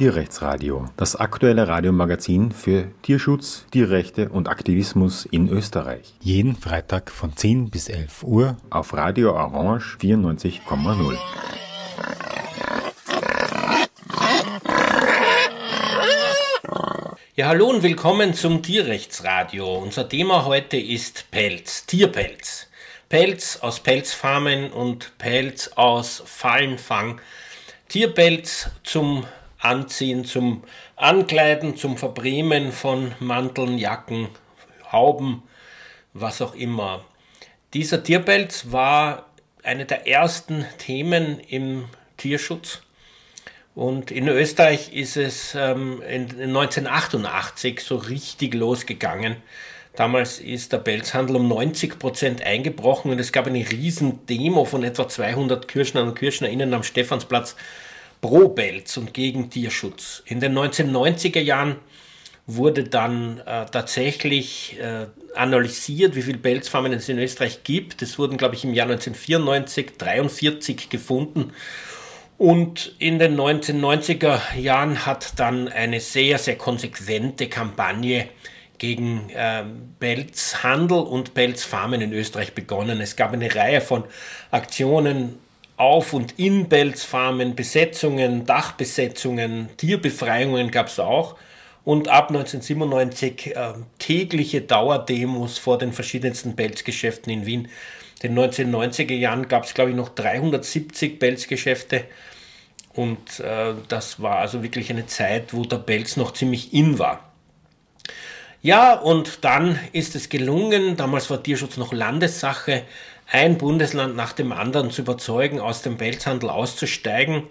Tierrechtsradio, das aktuelle Radiomagazin für Tierschutz, Tierrechte und Aktivismus in Österreich. Jeden Freitag von 10 bis 11 Uhr auf Radio Orange 94,0. Ja, hallo und willkommen zum Tierrechtsradio. Unser Thema heute ist Pelz, Tierpelz. Pelz aus Pelzfarmen und Pelz aus Fallenfang. Tierpelz zum Anziehen, zum Ankleiden, zum Verbremen von Manteln, Jacken, Hauben, was auch immer. Dieser Tierpelz war eine der ersten Themen im Tierschutz. Und in Österreich ist es ähm, in 1988 so richtig losgegangen. Damals ist der Pelzhandel um 90 Prozent eingebrochen und es gab eine riesen Demo von etwa 200 Kirschnern und Kirschnerinnen am Stephansplatz pro Pelz und gegen Tierschutz. In den 1990er Jahren wurde dann äh, tatsächlich äh, analysiert, wie viele Pelzfarmen es in Österreich gibt. Es wurden, glaube ich, im Jahr 1994 43 gefunden. Und in den 1990er Jahren hat dann eine sehr, sehr konsequente Kampagne gegen äh, Pelzhandel und Pelzfarmen in Österreich begonnen. Es gab eine Reihe von Aktionen auf und in Pelzfarmen, Besetzungen, Dachbesetzungen, Tierbefreiungen gab es auch. Und ab 1997 äh, tägliche Dauerdemos vor den verschiedensten Pelzgeschäften in Wien. In den 1990er Jahren gab es, glaube ich, noch 370 Pelzgeschäfte. Und äh, das war also wirklich eine Zeit, wo der Pelz noch ziemlich in war. Ja, und dann ist es gelungen, damals war Tierschutz noch Landessache, ein Bundesland nach dem anderen zu überzeugen, aus dem Pelzhandel auszusteigen.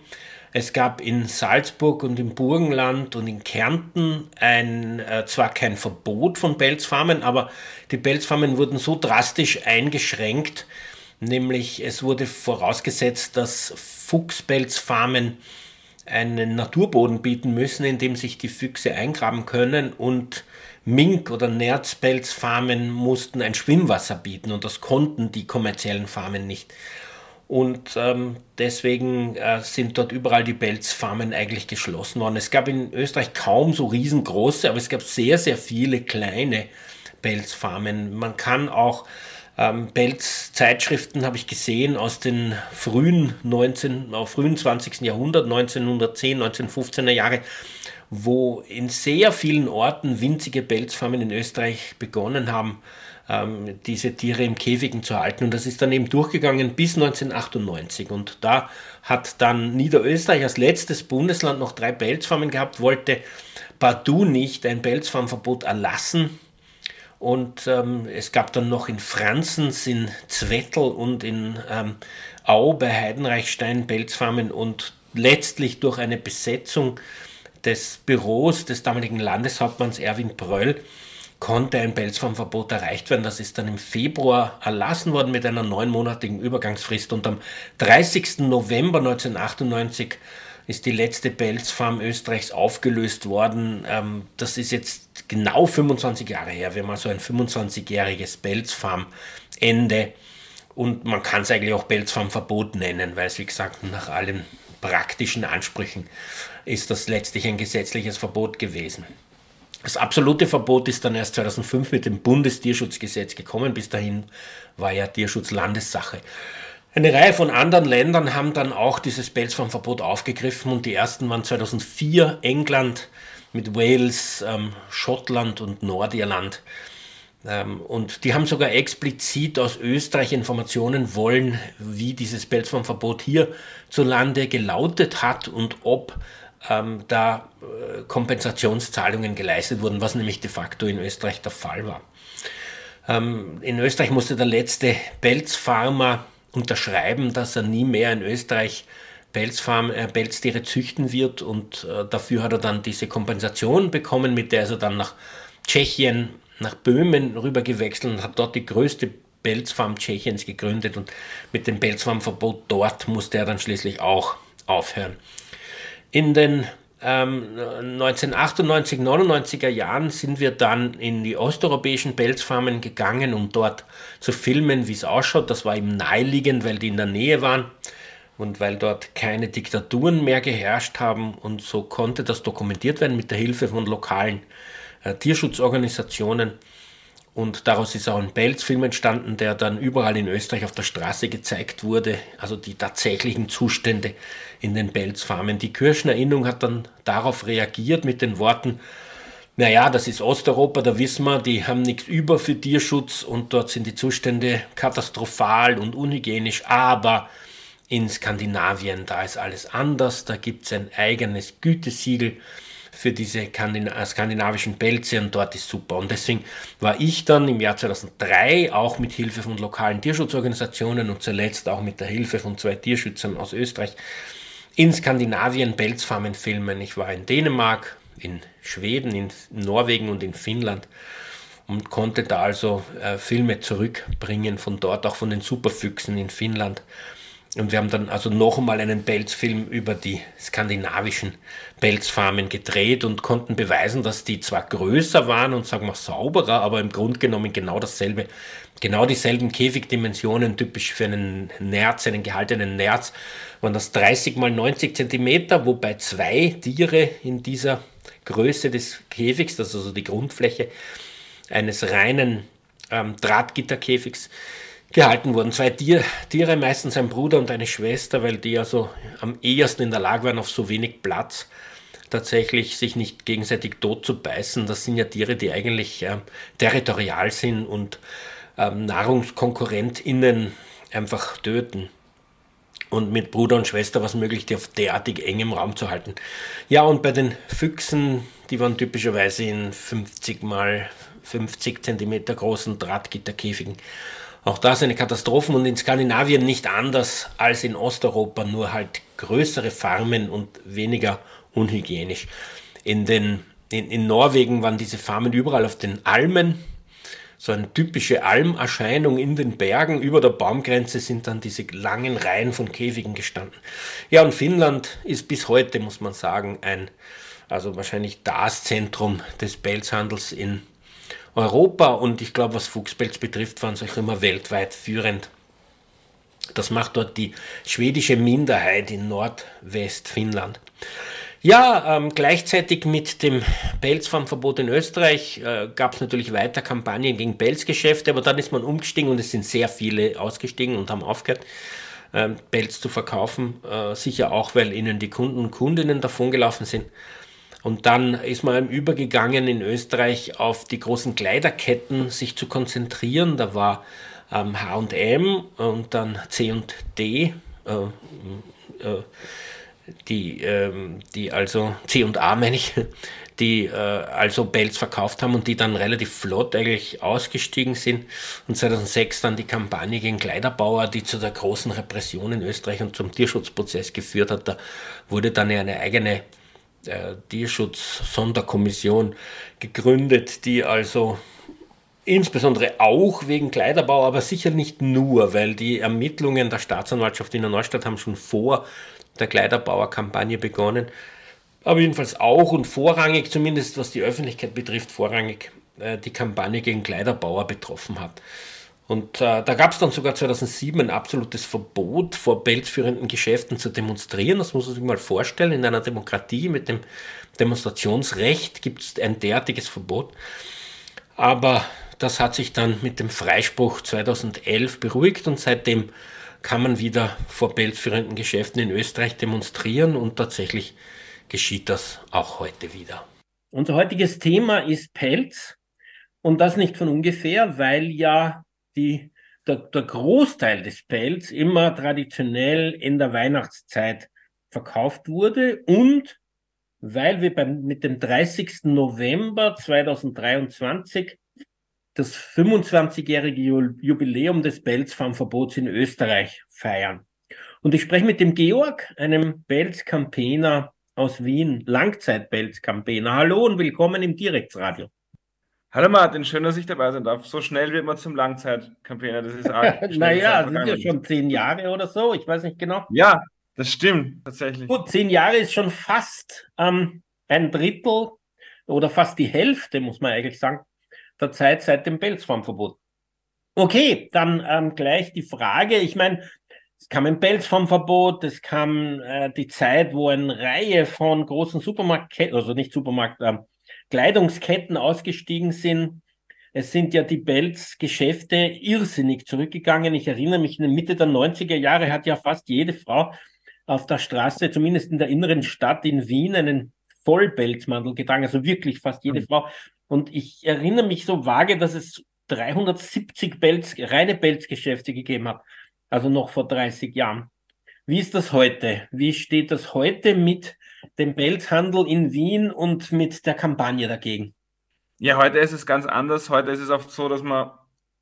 Es gab in Salzburg und im Burgenland und in Kärnten ein, äh, zwar kein Verbot von Pelzfarmen, aber die Pelzfarmen wurden so drastisch eingeschränkt, nämlich es wurde vorausgesetzt, dass Fuchspelzfarmen einen Naturboden bieten müssen, in dem sich die Füchse eingraben können und Mink- oder Nerzpelzfarmen mussten ein Schwimmwasser bieten und das konnten die kommerziellen Farmen nicht. Und ähm, deswegen äh, sind dort überall die Pelzfarmen eigentlich geschlossen worden. Es gab in Österreich kaum so riesengroße, aber es gab sehr, sehr viele kleine Pelzfarmen. Man kann auch ähm, Pelzzeitschriften, habe ich gesehen, aus den frühen 19, äh, frühen 20. Jahrhundert, 1910, 1915er Jahre, wo in sehr vielen Orten winzige Pelzfarmen in Österreich begonnen haben, ähm, diese Tiere im Käfigen zu halten. Und das ist dann eben durchgegangen bis 1998. Und da hat dann Niederösterreich als letztes Bundesland noch drei Pelzfarmen gehabt, wollte partout nicht ein Pelzfarmverbot erlassen. Und ähm, es gab dann noch in Franzens, in Zwettl und in ähm, Au bei Heidenreichstein Pelzfarmen und letztlich durch eine Besetzung des Büros des damaligen Landeshauptmanns Erwin Bröll konnte ein Pelzfarmverbot erreicht werden. Das ist dann im Februar erlassen worden mit einer neunmonatigen Übergangsfrist und am 30. November 1998 ist die letzte Pelzfarm Österreichs aufgelöst worden. Ähm, das ist jetzt genau 25 Jahre her. Wir haben also ein 25-jähriges Pelzfarmende und man kann es eigentlich auch Pelzfarmverbot nennen, weil es wie gesagt nach allen praktischen Ansprüchen ist das letztlich ein gesetzliches Verbot gewesen. Das absolute Verbot ist dann erst 2005 mit dem Bundestierschutzgesetz gekommen. Bis dahin war ja Tierschutz Landessache. Eine Reihe von anderen Ländern haben dann auch dieses Pelzfarmverbot aufgegriffen und die ersten waren 2004 England mit Wales, ähm, Schottland und Nordirland. Ähm, und die haben sogar explizit aus Österreich Informationen wollen, wie dieses Pelzfarmverbot hierzulande gelautet hat und ob ähm, da äh, Kompensationszahlungen geleistet wurden, was nämlich de facto in Österreich der Fall war. Ähm, in Österreich musste der letzte Pelzfarmer unterschreiben, dass er nie mehr in Österreich Pelzfarm, äh, Pelztiere züchten wird und äh, dafür hat er dann diese Kompensation bekommen, mit der er dann nach Tschechien, nach Böhmen rüber gewechselt und hat dort die größte Pelzfarm Tschechiens gegründet und mit dem Pelzfarmverbot dort musste er dann schließlich auch aufhören. In den ähm, 1998, 99er Jahren sind wir dann in die osteuropäischen Pelzfarmen gegangen, um dort zu filmen, wie es ausschaut. Das war eben naheliegend, weil die in der Nähe waren. und weil dort keine Diktaturen mehr geherrscht haben und so konnte das dokumentiert werden mit der Hilfe von lokalen äh, Tierschutzorganisationen. Und daraus ist auch ein Pelzfilm entstanden, der dann überall in Österreich auf der Straße gezeigt wurde. Also die tatsächlichen Zustände in den Pelzfarmen. Die Kirschner Innung hat dann darauf reagiert mit den Worten, naja, das ist Osteuropa, da wissen wir, die haben nichts über für Tierschutz und dort sind die Zustände katastrophal und unhygienisch, aber in Skandinavien, da ist alles anders, da gibt es ein eigenes Gütesiegel für diese äh, skandinavischen Pelze und dort ist super. Und deswegen war ich dann im Jahr 2003 auch mit Hilfe von lokalen Tierschutzorganisationen und zuletzt auch mit der Hilfe von zwei Tierschützern aus Österreich in Skandinavien Pelzfarmen filmen. Ich war in Dänemark, in Schweden, in Norwegen und in Finnland und konnte da also äh, Filme zurückbringen von dort, auch von den Superfüchsen in Finnland und wir haben dann also noch einmal einen Pelzfilm über die skandinavischen Pelzfarmen gedreht und konnten beweisen, dass die zwar größer waren und sagen wir sauberer, aber im Grunde genommen genau dasselbe, genau dieselben Käfigdimensionen, typisch für einen Nerz, einen gehaltenen Nerz, waren das 30 mal 90 Zentimeter, wobei zwei Tiere in dieser Größe des Käfigs, das ist also die Grundfläche eines reinen ähm, Drahtgitterkäfigs, gehalten wurden. Zwei Tier, Tiere, meistens ein Bruder und eine Schwester, weil die also am ehesten in der Lage waren, auf so wenig Platz tatsächlich sich nicht gegenseitig tot zu beißen. Das sind ja Tiere, die eigentlich äh, territorial sind und ähm, NahrungskonkurrentInnen einfach töten. Und mit Bruder und Schwester was möglich, die auf derartig engem Raum zu halten. Ja, und bei den Füchsen, die waren typischerweise in 50 mal 50 Zentimeter großen Drahtgitterkäfigen auch das eine Katastrophe und in Skandinavien nicht anders als in Osteuropa, nur halt größere Farmen und weniger unhygienisch. In, den, in, in Norwegen waren diese Farmen überall auf den Almen, so eine typische Almerscheinung in den Bergen. Über der Baumgrenze sind dann diese langen Reihen von Käfigen gestanden. Ja, und Finnland ist bis heute, muss man sagen, ein, also wahrscheinlich das Zentrum des Pelzhandels in Europa und ich glaube, was Fuchspelz betrifft, waren sie auch immer weltweit führend. Das macht dort die schwedische Minderheit in Nordwestfinnland. Ja, ähm, gleichzeitig mit dem Pelzfarmverbot in Österreich äh, gab es natürlich weiter Kampagnen gegen Pelzgeschäfte, aber dann ist man umgestiegen und es sind sehr viele ausgestiegen und haben aufgehört, ähm, Pelz zu verkaufen. Äh, sicher auch, weil ihnen die Kunden und Kundinnen davongelaufen sind. Und dann ist man übergegangen in Österreich auf die großen Kleiderketten sich zu konzentrieren. Da war ähm, H&M und dann C&D, äh, äh, die, äh, die also C&A meine ich, die äh, also Bells verkauft haben und die dann relativ flott eigentlich ausgestiegen sind. Und 2006 dann die Kampagne gegen Kleiderbauer, die zu der großen Repression in Österreich und zum Tierschutzprozess geführt hat. Da wurde dann eine eigene äh, Tierschutz-Sonderkommission gegründet, die also insbesondere auch wegen Kleiderbau, aber sicher nicht nur, weil die Ermittlungen der Staatsanwaltschaft in der Neustadt haben schon vor der Kleiderbauer-Kampagne begonnen. Aber jedenfalls auch und vorrangig, zumindest was die Öffentlichkeit betrifft, vorrangig äh, die Kampagne gegen Kleiderbauer betroffen hat. Und äh, da gab es dann sogar 2007 ein absolutes Verbot, vor belzführenden Geschäften zu demonstrieren. Das muss man sich mal vorstellen. In einer Demokratie mit dem Demonstrationsrecht gibt es ein derartiges Verbot. Aber das hat sich dann mit dem Freispruch 2011 beruhigt und seitdem kann man wieder vor belzführenden Geschäften in Österreich demonstrieren und tatsächlich geschieht das auch heute wieder. Unser heutiges Thema ist Pelz und das nicht von ungefähr, weil ja die, der, der Großteil des Pelz immer traditionell in der Weihnachtszeit verkauft wurde und weil wir beim, mit dem 30. November 2023 das 25-jährige Jubiläum des Pelzfarmverbots in Österreich feiern. Und ich spreche mit dem Georg, einem Pelzcampaigner aus Wien, Langzeit-Pelzcampaigner. Hallo und willkommen im Direktsradio. Hallo Martin, schön, dass ich dabei sein darf. So schnell wird man zum Langzeitcampaigner. Das ist arg. naja, sind ja schon zehn Jahre oder so. Ich weiß nicht genau. Ja, das stimmt tatsächlich. Gut, zehn Jahre ist schon fast ähm, ein Drittel oder fast die Hälfte, muss man eigentlich sagen, der Zeit seit dem Pelzfarmverbot. Okay, dann ähm, gleich die Frage. Ich meine, Es kam ein Pelz vom Verbot, es kam äh, die Zeit, wo eine Reihe von großen Supermarktketten, also nicht Supermarkt, äh, Kleidungsketten ausgestiegen sind. Es sind ja die Pelzgeschäfte irrsinnig zurückgegangen. Ich erinnere mich, in der Mitte der 90er Jahre hat ja fast jede Frau auf der Straße, zumindest in der inneren Stadt in Wien, einen Vollpelzmantel getragen, also wirklich fast jede mhm. Frau. Und ich erinnere mich so vage, dass es 370 Pelz, reine Pelzgeschäfte gegeben hat, also noch vor 30 Jahren. Wie ist das heute? Wie steht das heute mit dem Pelzhandel in Wien und mit der Kampagne dagegen? Ja, heute ist es ganz anders. Heute ist es oft so, dass man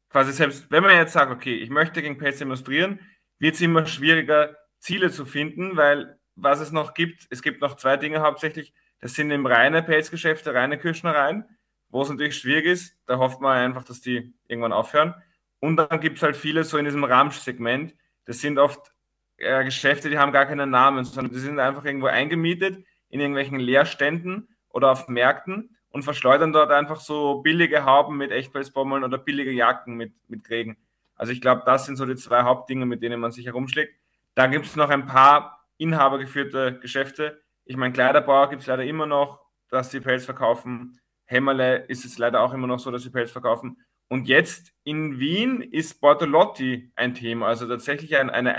quasi selbst, wenn man jetzt sagt, okay, ich möchte gegen Pelz demonstrieren, wird es immer schwieriger, Ziele zu finden, weil was es noch gibt, es gibt noch zwei Dinge hauptsächlich. Das sind eben reine Pelzgeschäfte, reine Küchenereien, wo es natürlich schwierig ist. Da hofft man einfach, dass die irgendwann aufhören. Und dann gibt es halt viele so in diesem Ramsch-Segment. Das sind oft äh, Geschäfte, die haben gar keinen Namen, sondern die sind einfach irgendwo eingemietet in irgendwelchen Leerständen oder auf Märkten und verschleudern dort einfach so billige Hauben mit Echtpelzbommeln oder billige Jacken mit, mit Krägen. Also ich glaube, das sind so die zwei Hauptdinge, mit denen man sich herumschlägt. Da gibt es noch ein paar inhabergeführte Geschäfte. Ich meine, Kleiderbauer gibt es leider immer noch, dass sie Pelz verkaufen. Hämmerle ist es leider auch immer noch so, dass sie Pelz verkaufen. Und jetzt in Wien ist Bortolotti ein Thema, also tatsächlich ein, eine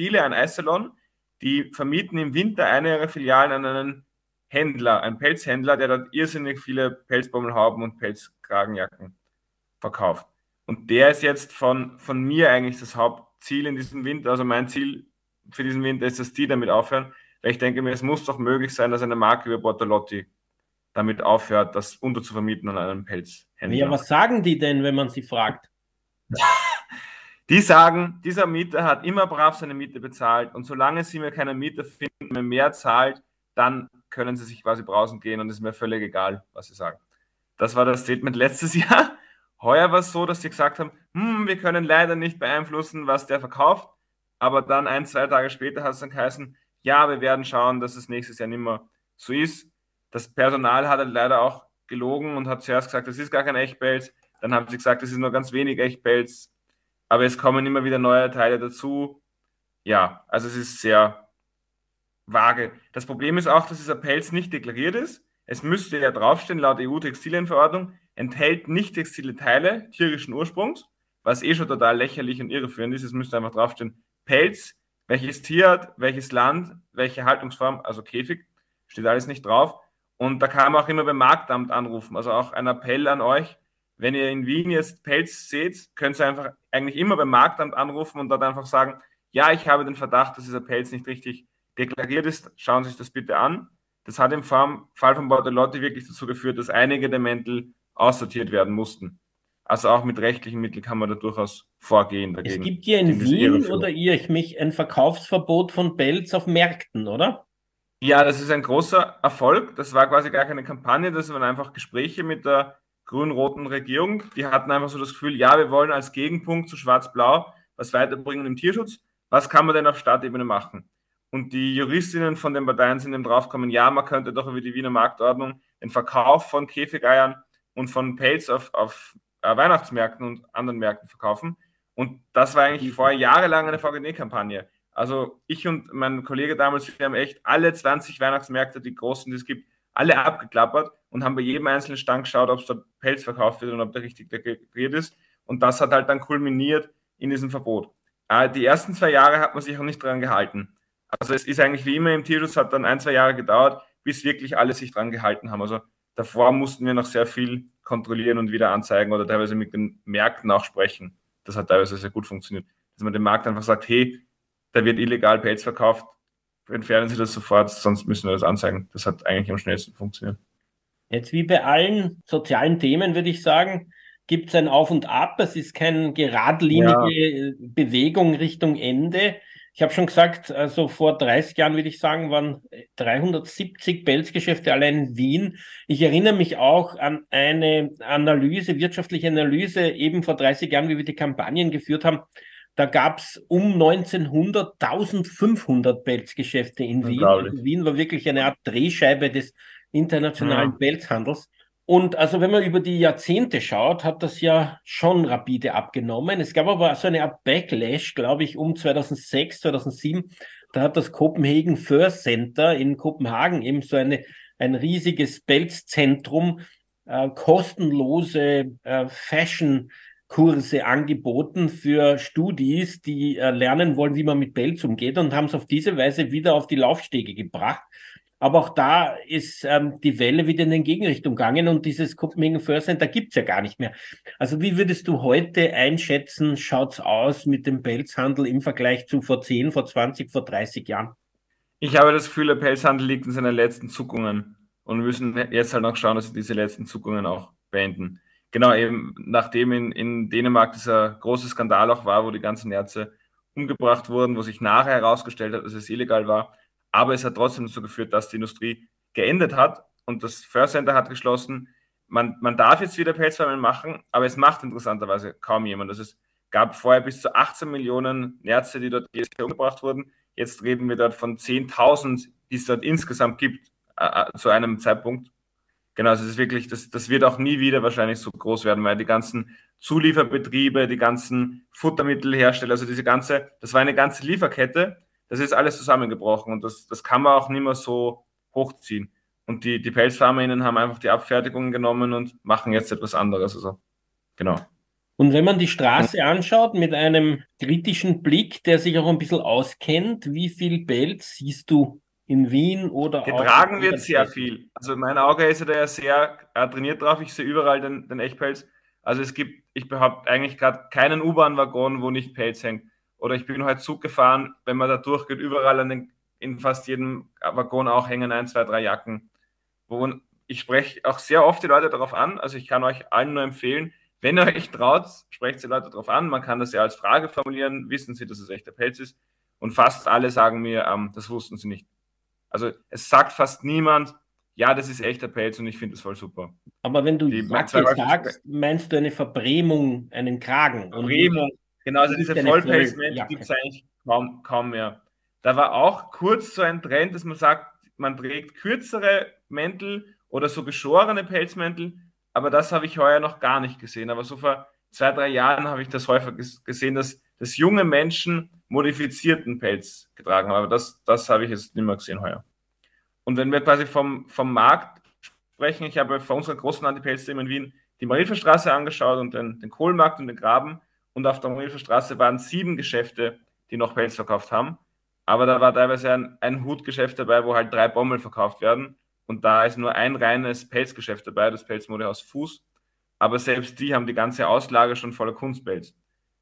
Eisdiele, ein Eissalon, die vermieten im Winter eine ihrer Filialen an einen Händler, einen Pelzhändler, der dort irrsinnig viele Pelzbommelhauben und Pelzkragenjacken verkauft. Und der ist jetzt von, von mir eigentlich das Hauptziel in diesem Winter. Also mein Ziel für diesen Winter ist, dass die damit aufhören, weil ich denke mir, es muss doch möglich sein, dass eine Marke wie Bortolotti damit aufhört, das unterzuvermieten an einen Pelzhändler. Ja, was sagen die denn, wenn man sie fragt? Die sagen, dieser Mieter hat immer brav seine Miete bezahlt und solange sie mir keine Mieter finden, mir mehr zahlt, dann können sie sich quasi brausen gehen und es ist mir völlig egal, was sie sagen. Das war das Statement letztes Jahr. Heuer war es so, dass sie gesagt haben, hm, wir können leider nicht beeinflussen, was der verkauft. Aber dann ein, zwei Tage später hat es dann geheißen, ja, wir werden schauen, dass es nächstes Jahr nicht mehr so ist. Das Personal hat halt leider auch gelogen und hat zuerst gesagt, das ist gar kein Echtpelz. Dann haben sie gesagt, das ist nur ganz wenig Echtpelz. Aber es kommen immer wieder neue Teile dazu. Ja, also es ist sehr vage. Das Problem ist auch, dass dieser Pelz nicht deklariert ist. Es müsste ja draufstehen, laut EU-Textilienverordnung, enthält nicht textile Teile tierischen Ursprungs, was eh schon total lächerlich und irreführend ist. Es müsste einfach draufstehen, Pelz, welches Tier hat, welches Land, welche Haltungsform, also Käfig, steht alles nicht drauf. Und da kann man auch immer beim Marktamt anrufen. Also auch ein Appell an euch, wenn ihr in Wien jetzt Pelz seht, könnt ihr einfach eigentlich immer beim Marktamt anrufen und dort einfach sagen, ja, ich habe den Verdacht, dass dieser Pelz nicht richtig deklariert ist, schauen Sie sich das bitte an. Das hat im Fall von Bortolotti wirklich dazu geführt, dass einige der Mäntel aussortiert werden mussten. Also auch mit rechtlichen Mitteln kann man da durchaus vorgehen. Dagegen. Es gibt ja in Wien oder ihr mich ein Verkaufsverbot von Pelz auf Märkten, oder? Ja, das ist ein großer Erfolg. Das war quasi gar keine Kampagne, das waren einfach Gespräche mit der grün-roten Regierung. Die hatten einfach so das Gefühl, ja, wir wollen als Gegenpunkt zu Schwarz-Blau was weiterbringen im Tierschutz. Was kann man denn auf Stadtebene machen? Und die Juristinnen von den Parteien sind eben draufgekommen, ja, man könnte doch über die Wiener Marktordnung den Verkauf von Käfigeiern und von Pelz auf, auf äh, Weihnachtsmärkten und anderen Märkten verkaufen. Und das war eigentlich vorher jahrelang eine VGD-Kampagne. Also ich und mein Kollege damals, wir haben echt alle 20 Weihnachtsmärkte, die großen, die es gibt, alle abgeklappert und haben bei jedem einzelnen Stand geschaut, ob es dort Pelz verkauft wird und ob der richtig deklariert ist. Und das hat halt dann kulminiert in diesem Verbot. Äh, die ersten zwei Jahre hat man sich auch nicht dran gehalten. Also es ist eigentlich wie immer im Tierschutz, hat dann ein, zwei Jahre gedauert, bis wirklich alle sich dran gehalten haben. Also davor mussten wir noch sehr viel kontrollieren und wieder anzeigen oder teilweise mit den Märkten auch sprechen. Das hat teilweise sehr gut funktioniert. Dass man dem Markt einfach sagt, hey, da wird illegal Pelz verkauft, entfernen Sie das sofort, sonst müssen wir das anzeigen. Das hat eigentlich am schnellsten funktioniert. Jetzt wie bei allen sozialen Themen würde ich sagen, gibt es ein Auf und Ab. Es ist keine geradlinige ja. Bewegung Richtung Ende. Ich habe schon gesagt, also vor 30 Jahren würde ich sagen, waren 370 Pelzgeschäfte allein in Wien. Ich erinnere mich auch an eine Analyse, wirtschaftliche Analyse, eben vor 30 Jahren, wie wir die Kampagnen geführt haben. Da gab es um 1900 1500 Pelzgeschäfte in Wien. Also Wien war wirklich eine Art Drehscheibe des internationalen ja. Pelzhandels. Und also wenn man über die Jahrzehnte schaut, hat das ja schon rapide abgenommen. Es gab aber so eine Art Backlash, glaube ich, um 2006, 2007. Da hat das Copenhagen Fur Center in Kopenhagen eben so eine, ein riesiges Pelzzentrum, äh, kostenlose äh, Fashion Kurse angeboten für Studis, die äh, lernen wollen, wie man mit Pelz umgeht und haben es auf diese Weise wieder auf die Laufstege gebracht. Aber auch da ist ähm, die Welle wieder in den Gegenrichtung gegangen und dieses Copenhagen First Center gibt's ja gar nicht mehr. Also wie würdest du heute einschätzen, schaut's aus mit dem Pelzhandel im Vergleich zu vor 10, vor 20, vor 30 Jahren? Ich habe das Gefühl, der Pelzhandel liegt in seinen letzten Zuckungen und wir müssen jetzt halt noch schauen, dass wir diese letzten Zuckungen auch beenden genau, eben nachdem in, in Dänemark dieser große Skandal auch war, wo die ganzen Ärzte umgebracht wurden, wo sich nachher herausgestellt hat, dass es illegal war. Aber es hat trotzdem dazu geführt, dass die Industrie geendet hat und das First Center hat geschlossen. Man, man darf jetzt wieder Pelzfarmen machen, aber es macht interessanterweise kaum jemand. Also es gab vorher bis zu 18 Millionen Ärzte, die dort jedes Jahr umgebracht wurden. Jetzt reden wir dort von 10.000, die es dort insgesamt gibt äh, äh zu einem Zeitpunkt. Genau, das ist wirklich, das, das wird auch nie wieder wahrscheinlich so groß werden, weil die ganzen Zulieferbetriebe, die ganzen Futtermittelhersteller, also diese ganze, das war eine ganze Lieferkette, das ist alles zusammengebrochen und das, das kann man auch nicht mehr so hochziehen. Und die, die PelzfarmerInnen haben einfach die Abfertigung genommen und machen jetzt etwas anderes. Also, genau. Und wenn man die Straße anschaut mit einem kritischen Blick, der sich auch ein bisschen auskennt, wie viel Pelz siehst du in Wien oder Getragen wird sehr viel. Also mein Auge ist ja da ja sehr trainiert drauf. Ich sehe überall den, den Echtpelz. Also es gibt, ich behaupte eigentlich gerade keinen U-Bahn-Waggon, wo nicht Pelz hängt. Oder ich bin heute Zug gefahren, wenn man da durchgeht, überall den, in fast jedem Waggon auch hängen ein, zwei, drei Jacken. Wo ich spreche auch sehr oft die Leute darauf an. Also ich kann euch allen nur empfehlen, wenn ihr euch traut, sprecht die Leute darauf an. Man kann das ja als Frage formulieren. Wissen Sie, dass es echter Pelz ist? Und fast alle sagen mir, ähm, das wussten sie nicht. Also es sagt fast niemand, ja, das ist echter Pelz und ich finde das voll super. Aber wenn du die Jacke sagst, meinst du eine Verbrämung, einen Kragen? Verbrämung, genau, also diese Vollpelzmäntel gibt es eigentlich kaum, kaum mehr. Da war auch kurz so ein Trend, dass man sagt, man trägt kürzere Mäntel oder so geschorene Pelzmäntel, aber das habe ich heuer noch gar nicht gesehen. Aber so vor zwei, drei Jahren habe ich das häufig gesehen, dass, dass junge Menschen modifizierten Pelz getragen haben. Aber das, das habe ich jetzt nicht mehr gesehen heuer. Und wenn wir quasi vom, vom Markt sprechen, ich habe vor unserer großen Anti-Pelz-Team in Wien die Marienstraße angeschaut und den, den Kohlmarkt und den Graben. Und auf der Marienstraße waren sieben Geschäfte, die noch Pelz verkauft haben. Aber da war teilweise ein, ein Hutgeschäft dabei, wo halt drei Bommel verkauft werden. Und da ist nur ein reines Pelzgeschäft dabei, das Pelzmodehaus Fuß. Aber selbst die haben die ganze Auslage schon voller Kunstpelz.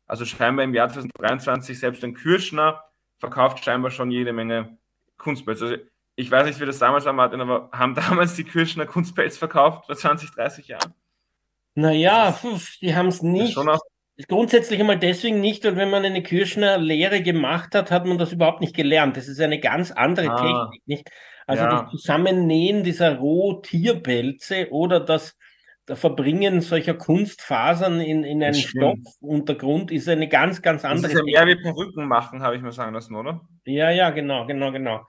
Also scheinbar im Jahr 2023 selbst ein Kürschner verkauft scheinbar schon jede Menge Kunstpelz. Also ich weiß nicht, wie das damals war, Martin, aber haben damals die Kürschner Kunstpelz verkauft vor 20, 30 Jahren? Naja, die haben es nicht. Grundsätzlich einmal deswegen nicht, weil wenn man eine Kirschner Lehre gemacht hat, hat man das überhaupt nicht gelernt. Das ist eine ganz andere ah, Technik, nicht? Also ja. das Zusammennähen dieser Rohtierpelze oder das Verbringen solcher Kunstfasern in, in einen Stoffuntergrund ist eine ganz, ganz andere. Das ist ja mehr wie Perücken machen, habe ich mir sagen lassen, oder? Ja, ja, genau, genau, genau.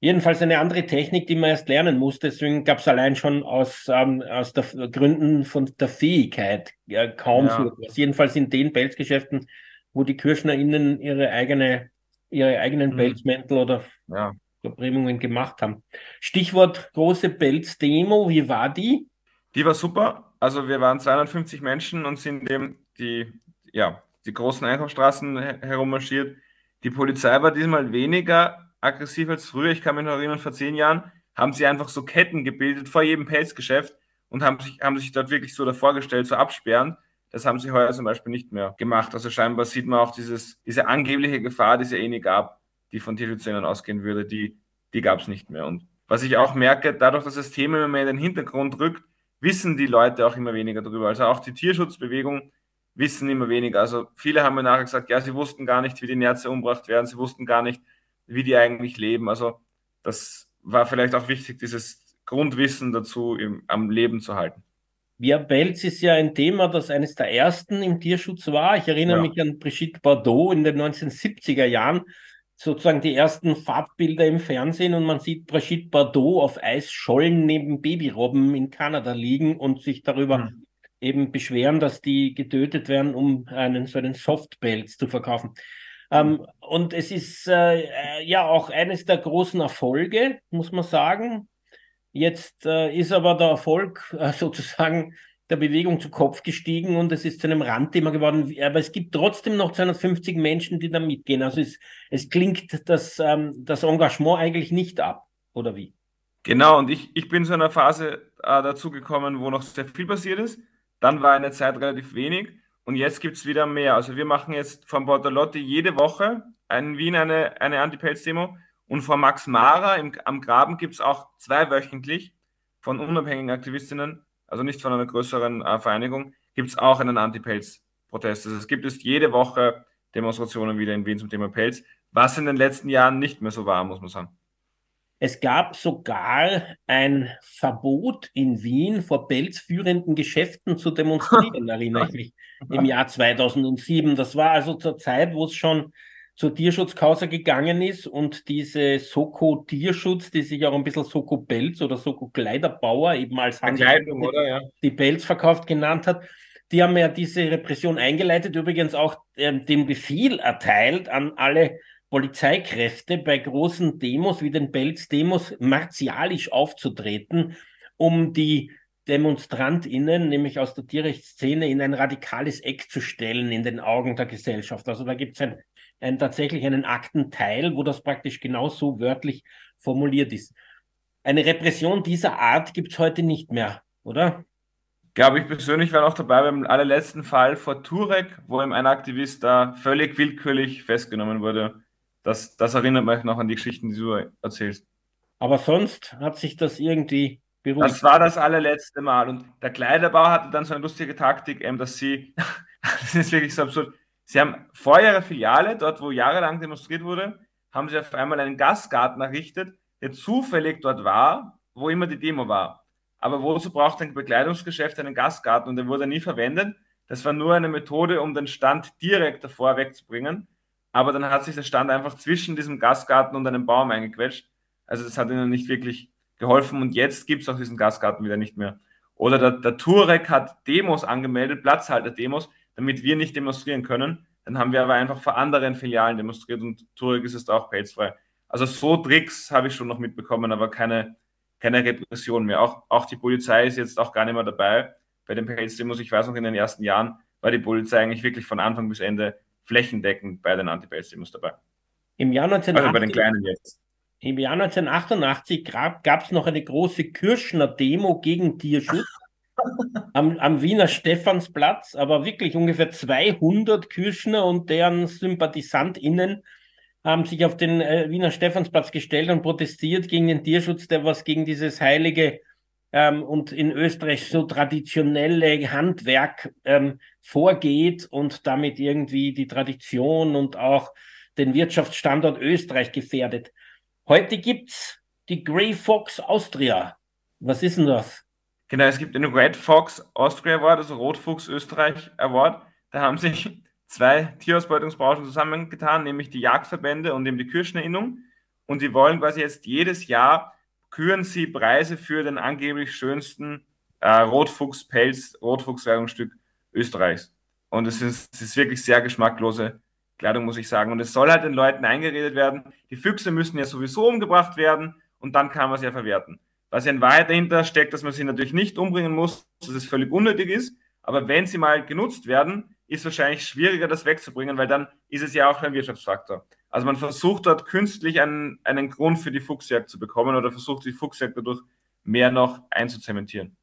Jedenfalls eine andere Technik, die man erst lernen muss. Deswegen gab es allein schon aus, ähm, aus der, Gründen von der Fähigkeit ja, kaum ja. so etwas. Jedenfalls in den Pelzgeschäften, wo die KirschnerInnen ihre eigene, ihre eigenen mhm. Pelzmäntel oder ja. Verbringungen gemacht haben. Stichwort große Pelzdemo, wie war die? Die war super. Also wir waren 250 Menschen und sind eben die, ja, die großen Einkaufsstraßen herummarschiert. Die Polizei war diesmal weniger aggressiv als früher. Ich kann mich noch erinnern, vor zehn Jahren haben sie einfach so Ketten gebildet vor jedem Pelzgeschäft und haben sich, haben sich dort wirklich so davor gestellt, so absperren. Das haben sie heuer zum Beispiel nicht mehr gemacht. Also scheinbar sieht man auch dieses, diese angebliche Gefahr, die es ja eh nie gab, die von Tierschützern ausgehen würde, die, die gab es nicht mehr. Und was ich auch merke, dadurch, dass das Thema immer mehr in den Hintergrund rückt, wissen die Leute auch immer weniger darüber. Also auch die Tierschutzbewegung wissen immer weniger. Also viele haben mir nachher gesagt, ja, sie wussten gar nicht, wie die Nerze umgebracht werden, sie wussten gar nicht, wie die eigentlich leben. Also das war vielleicht auch wichtig, dieses Grundwissen dazu im, am Leben zu halten. Ja, Pelz ist ja ein Thema, das eines der ersten im Tierschutz war. Ich erinnere ja. mich an Brigitte Bardot in den 1970er Jahren, sozusagen die ersten Farbbilder im Fernsehen und man sieht Brigitte Bardot auf Eisschollen neben Babyrobben in Kanada liegen und sich darüber mhm. eben beschweren, dass die getötet werden, um einen so einen Softpelz zu verkaufen. Ähm, und es ist äh, ja auch eines der großen Erfolge, muss man sagen. Jetzt äh, ist aber der Erfolg äh, sozusagen der Bewegung zu Kopf gestiegen und es ist zu einem Randthema geworden. Aber es gibt trotzdem noch 250 Menschen, die da mitgehen. Also es, es klingt das, ähm, das Engagement eigentlich nicht ab, oder wie? Genau, und ich, ich bin zu einer Phase äh, dazu gekommen, wo noch sehr viel passiert ist. Dann war eine Zeit relativ wenig und jetzt gibt es wieder mehr. Also wir machen jetzt von Bortolotti jede Woche in Wien eine, eine Anti-Pelz-Demo und von Max Mara im, am Graben gibt es auch zweiwöchentlich von unabhängigen Aktivistinnen also nicht von einer größeren äh, Vereinigung, gibt es auch einen Anti-Pelz-Protest. Also es gibt es jede Woche Demonstrationen wieder in Wien zum Thema Pelz, was in den letzten Jahren nicht mehr so war, muss man sagen. Es gab sogar ein Verbot in Wien vor pelzführenden Geschäften zu demonstrieren, erinnere ich mich, im Jahr 2007. Das war also zur Zeit, wo es schon zur Tierschutzkausa gegangen ist und diese Soko Tierschutz, die sich auch ein bisschen Soko Pelz oder Soko Kleiderbauer eben als Kleidung, oder, ja. die Pelz verkauft genannt hat, die haben ja diese Repression eingeleitet, übrigens auch äh, den Befehl erteilt an alle Polizeikräfte bei großen Demos wie den Pelz-Demos martialisch aufzutreten, um die DemonstrantInnen, nämlich aus der Tierrechtsszene, in ein radikales Eck zu stellen in den Augen der Gesellschaft. Also da gibt es ein ein, tatsächlich einen Aktenteil, wo das praktisch genauso wörtlich formuliert ist. Eine Repression dieser Art gibt es heute nicht mehr, oder? Glaube ich persönlich war noch dabei beim allerletzten Fall vor Turek, wo eben ein Aktivist da völlig willkürlich festgenommen wurde. Das, das erinnert mich noch an die Geschichten, die du erzählst. Aber sonst hat sich das irgendwie beruhigt. Das war das allerletzte Mal. Und der Kleiderbau hatte dann so eine lustige Taktik, eben, dass sie, das ist wirklich so absurd, Sie haben vor ihrer Filiale, dort wo jahrelang demonstriert wurde, haben sie auf einmal einen Gastgarten errichtet, der zufällig dort war, wo immer die Demo war. Aber wozu braucht ein Bekleidungsgeschäft einen Gastgarten und der wurde nie verwendet? Das war nur eine Methode, um den Stand direkt davor wegzubringen. Aber dann hat sich der Stand einfach zwischen diesem Gastgarten und einem Baum eingequetscht. Also das hat ihnen nicht wirklich geholfen und jetzt gibt es auch diesen Gastgarten wieder nicht mehr. Oder der, der Turek hat Demos angemeldet, Platzhalter-Demos, damit wir nicht demonstrieren können. Dann haben wir aber einfach vor anderen Filialen demonstriert und Turek ist es auch pelzfrei. Also so Tricks habe ich schon noch mitbekommen, aber keine, keine Repression mehr. Auch, auch die Polizei ist jetzt auch gar nicht mehr dabei bei den Pelzdemos. Ich weiß noch, in den ersten Jahren war die Polizei eigentlich wirklich von Anfang bis Ende flächendeckend bei den Anti-Pelzdemos dabei. Im Jahr 1980, also bei den kleinen jetzt. Im Jahr 1988 gab es noch eine große Kirschner Demo gegen Tierschutz am, am Wiener Stephansplatz, aber wirklich ungefähr 200 Kirschner und deren SympathisantInnen haben sich auf den äh, Wiener Stephansplatz gestellt und protestiert gegen den Tierschutz, der was gegen dieses heilige ähm, und in Österreich so traditionelle Handwerk ähm, vorgeht und damit irgendwie die Tradition und auch den Wirtschaftsstandort Österreich gefährdet. Heute gibt's die Grey Fox Austria. Was ist denn das? Genau, es gibt den Red Fox Austria Award, also Rotfuchs Österreich Award. Da haben sich zwei Tierausbeutungsbranchen zusammengetan, nämlich die Jagdverbände und eben die Kirschnerinnung. Und die wollen quasi jetzt jedes Jahr küren sie Preise für den angeblich schönsten äh, Rotfuchspelz, Rotfuchskleidungsstück Österreichs. Und es ist, es ist wirklich sehr geschmacklose Kleidung, muss ich sagen. Und es soll halt den Leuten eingeredet werden, die Füchse müssen ja sowieso umgebracht werden und dann kann man sie ja verwerten. Was ja in Wahrheit dahinter steckt, dass man sie natürlich nicht umbringen muss, dass es völlig unnötig ist. Aber wenn sie mal genutzt werden, ist es wahrscheinlich schwieriger, das wegzubringen, weil dann ist es ja auch ein Wirtschaftsfaktor. Also man versucht dort künstlich einen, einen Grund für die Fuchsjagd zu bekommen oder versucht die Fuchsjagd dadurch mehr noch einzuzementieren.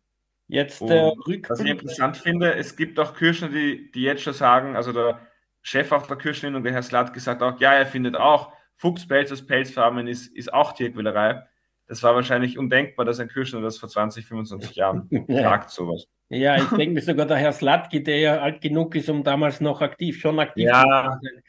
Jetzt der Rückblick. Was ich interessant finde, es gibt auch Kirschen, die, die jetzt schon sagen, also der Chef auch der Kirscheninnung, der Herr Slat, gesagt auch, ja, er findet auch, Fuchspelz aus Pelzfarmen ist, ist auch Tierquälerei das war wahrscheinlich undenkbar, dass ein Kirschner das vor 20, 25 Jahren sagt, sowas. Ja, ich denke mir sogar der Herr Slatki, der ja alt genug ist, um damals noch aktiv, schon aktiv ja, zu sein.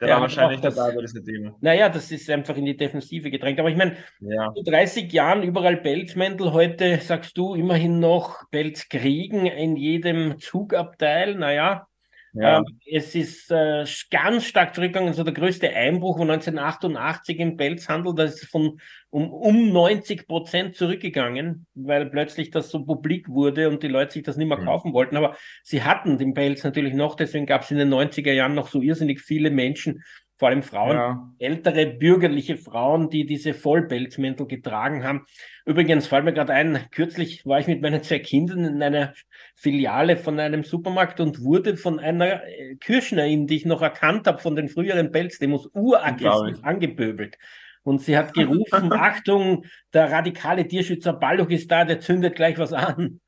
Der, der war wahrscheinlich das, dabei bei diesem Thema. Naja, das ist einfach in die Defensive gedrängt. Aber ich meine, ja. 30 Jahren überall Pelzmäntel, heute sagst du immerhin noch Pelzkriegen in jedem Zugabteil. Naja, Ja. Ähm, es ist äh, ganz stark zurückgegangen. Also der größte Einbruch war 1988 im Pelzhandel. Da ist von um, um 90 Prozent zurückgegangen, weil plötzlich das so publik wurde und die Leute sich das nicht mehr mhm. kaufen wollten. Aber sie hatten den Pelz natürlich noch. Deswegen gab es in den 90er Jahren noch so irrsinnig viele Menschen, vor allem Frauen, ja. ältere bürgerliche Frauen, die diese Vollpelzmäntel getragen haben. Übrigens fällt mir gerade ein, kürzlich war ich mit meinen zwei Kindern in einer Filiale von einem Supermarkt und wurde von einer äh, Kirschnerin, die ich noch erkannt habe von den früheren Pelzdemos, uraggressiv angepöbelt. Und sie hat gerufen, Achtung, der radikale Tierschützer Balluch ist da, der zündet gleich was an.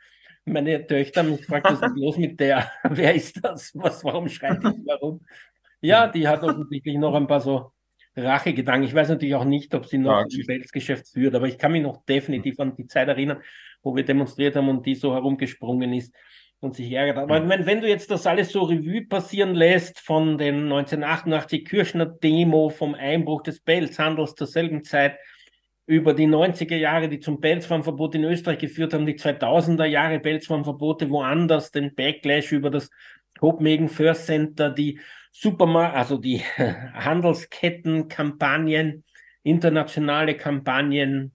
Meine Töchter mich gefragt, was ist los mit der? Wer ist das? Was, warum schreit die? Warum? Ja, die hat offensichtlich noch ein paar so Rachegedanken. Ich weiß natürlich auch nicht, ob sie noch ja, ein Weltgeschäft führt, aber ich kann mich noch definitiv an die Zeit erinnern, wo wir demonstriert haben und die so herumgesprungen ist und sich ärgert. Aber wenn, wenn du jetzt das alles so Revue passieren lässt von den 1988 Kirchner Demo, vom Einbruch des Pelzhandels zur selben Zeit, über die 90er Jahre, die zum Pelzfarmverbot in Österreich geführt haben, die 2000er Jahre Pelzfarmverbote woanders, den Backlash über das Copenhagen First Center, die Supermarkt, also die Handelskettenkampagnen, internationale Kampagnen,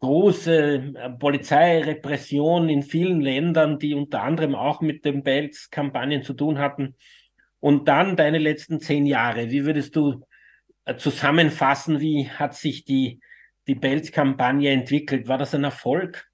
große äh, Polizeirepression in vielen Ländern, die unter anderem auch mit den Belz-Kampagnen zu tun hatten. Und dann deine letzten zehn Jahre. Wie würdest du äh, zusammenfassen, wie hat sich die, die Belz-Kampagne entwickelt? War das ein Erfolg?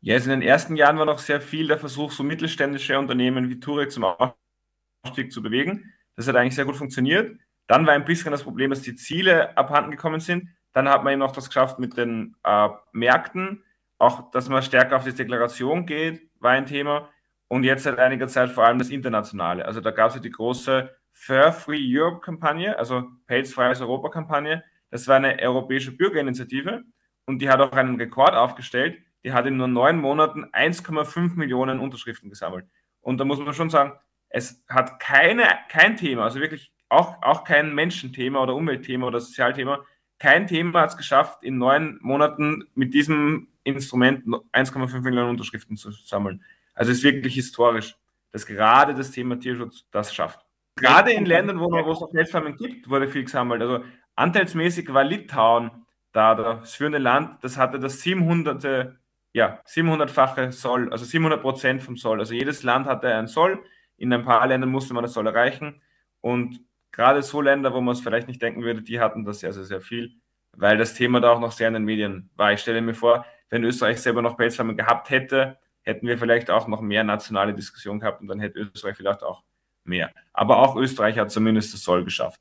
Ja, also in den ersten Jahren war noch sehr viel der Versuch, so mittelständische Unternehmen wie Turek zum Aufstieg zu bewegen. Das hat eigentlich sehr gut funktioniert. Dann war ein bisschen das Problem, dass die Ziele abhanden gekommen sind. Dann hat man eben noch das geschafft mit den äh, Märkten. Auch, dass man stärker auf die Deklaration geht, war ein Thema. Und jetzt seit einiger Zeit vor allem das Internationale. Also da gab es ja die große Fur Free Europe Kampagne, also Pelzfreies Europa Kampagne. Das war eine europäische Bürgerinitiative und die hat auch einen Rekord aufgestellt. Die hat in nur neun Monaten 1,5 Millionen Unterschriften gesammelt. Und da muss man schon sagen, es hat keine, kein Thema, also wirklich auch, auch kein Menschenthema oder Umweltthema oder Sozialthema, kein Thema hat es geschafft, in neun Monaten mit diesem Instrument 1,5 Millionen Unterschriften zu sammeln. Also es ist wirklich historisch, dass gerade das Thema Tierschutz das schafft. Gerade in Ländern, wo, es noch Feldfarmen gibt, wurde viel gesammelt. Also anteilsmäßig war Litauen da das führende Land, das hatte das 700. Ja, 700-fache Soll, also 700 Prozent vom Soll. Also jedes Land hatte einen Soll in ein paar Ländern musste man das Soll erreichen. Und gerade so Länder, wo man es vielleicht nicht denken würde, die hatten das sehr, sehr, sehr viel, weil das Thema da auch noch sehr in den Medien war. Ich stelle mir vor, wenn Österreich selber noch Pelzfarmen gehabt hätte, hätten wir vielleicht auch noch mehr nationale Diskussionen gehabt und dann hätte Österreich vielleicht auch mehr. Aber auch Österreich hat zumindest das Soll geschafft.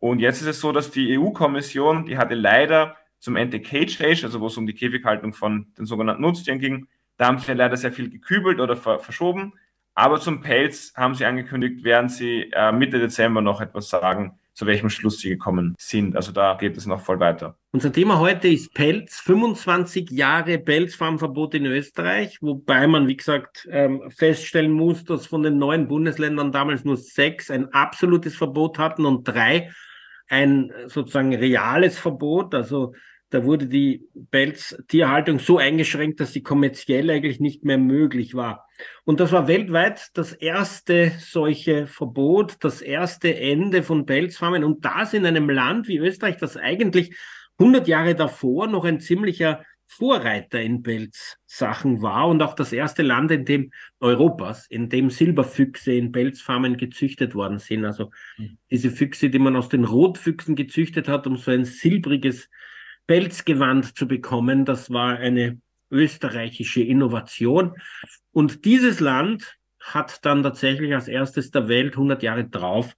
Und jetzt ist es so, dass die EU-Kommission, die hatte leider zum Anti-Cage Age, also wo es um die Käfighaltung von den sogenannten Nutztieren ging, da haben sie leider sehr viel gekübelt oder verschoben. Aber zum Pelz haben sie angekündigt, werden sie äh, Mitte Dezember noch etwas sagen, zu welchem Schluss sie gekommen sind. Also da geht es noch voll weiter. Unser Thema heute ist Pelz, 25 Jahre Pelzfarmverbot in Österreich, wobei man, wie gesagt, ähm, feststellen muss, dass von den neuen Bundesländern damals nur sechs ein absolutes Verbot hatten und drei ein sozusagen reales Verbot. Also da wurde die Pelztierhaltung so eingeschränkt, dass sie kommerziell eigentlich nicht mehr möglich war. Und das war weltweit das erste solche Verbot, das erste Ende von Pelzfarmen. Und das in einem Land wie Österreich, das eigentlich 100 Jahre davor noch ein ziemlicher Vorreiter in Pelzsachen war und auch das erste Land in dem Europas, in dem Silberfüchse in Pelzfarmen gezüchtet worden sind. Also mhm. diese Füchse, die man aus den Rotfüchsen gezüchtet hat, um so ein silbriges Pelzgewand zu bekommen. Das war eine österreichische Innovation. Und dieses Land hat dann tatsächlich als erstes der Welt 100 Jahre drauf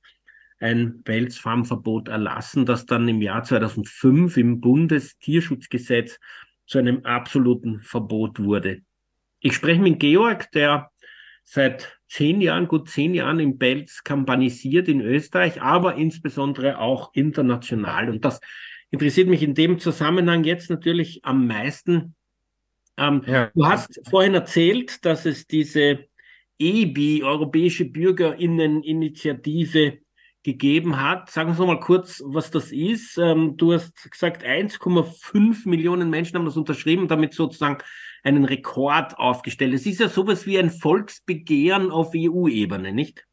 ein Pelzfarmverbot erlassen, das dann im Jahr 2005 im Bundestierschutzgesetz zu einem absoluten Verbot wurde. Ich spreche mit Georg, der seit zehn Jahren, gut zehn Jahren im Pelz kampanisiert in Österreich, aber insbesondere auch international. Und das interessiert mich in dem Zusammenhang jetzt natürlich am meisten. Ähm, ja. Du hast vorhin erzählt, dass es diese EBI, Europäische Bürgerinneninitiative, gegeben hat. Sagen Sie mal kurz, was das ist. Ähm, du hast gesagt, 1,5 Millionen Menschen haben das unterschrieben, damit sozusagen einen Rekord aufgestellt. Es ist ja sowas wie ein Volksbegehren auf EU-Ebene, nicht?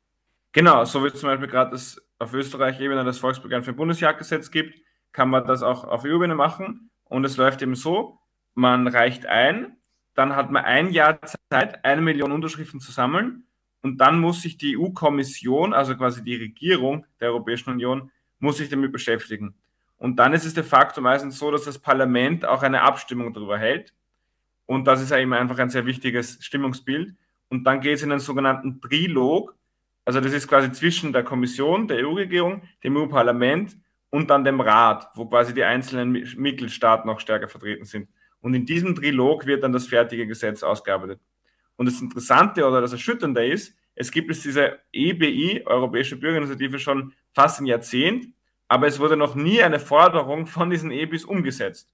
Genau, so wie zum Beispiel gerade das auf Österreich-Ebene das Volksbegehren für Bundesjagdgesetz gibt, kann man das auch auf EU-Ebene machen. Und es läuft eben so, man reicht ein, dann hat man ein Jahr Zeit, eine Million Unterschriften zu sammeln und dann muss sich die EU-Kommission, also quasi die Regierung der Europäischen Union, muss sich damit beschäftigen. Und dann ist es de facto meistens so, dass das Parlament auch eine Abstimmung darüber hält. Und das ist ja eben einfach ein sehr wichtiges Stimmungsbild. Und dann geht es in einen sogenannten Trilog. Also das ist quasi zwischen der Kommission, der EU-Regierung, dem EU-Parlament und dann dem Rat, wo quasi die einzelnen Mitgliedstaaten noch stärker vertreten sind. Und in diesem Trilog wird dann das fertige Gesetz ausgearbeitet. Und das Interessante oder das Erschütternde ist, es gibt es diese EBI, Europäische Bürgerinitiative, schon fast ein Jahrzehnt, aber es wurde noch nie eine Forderung von diesen EBIs umgesetzt.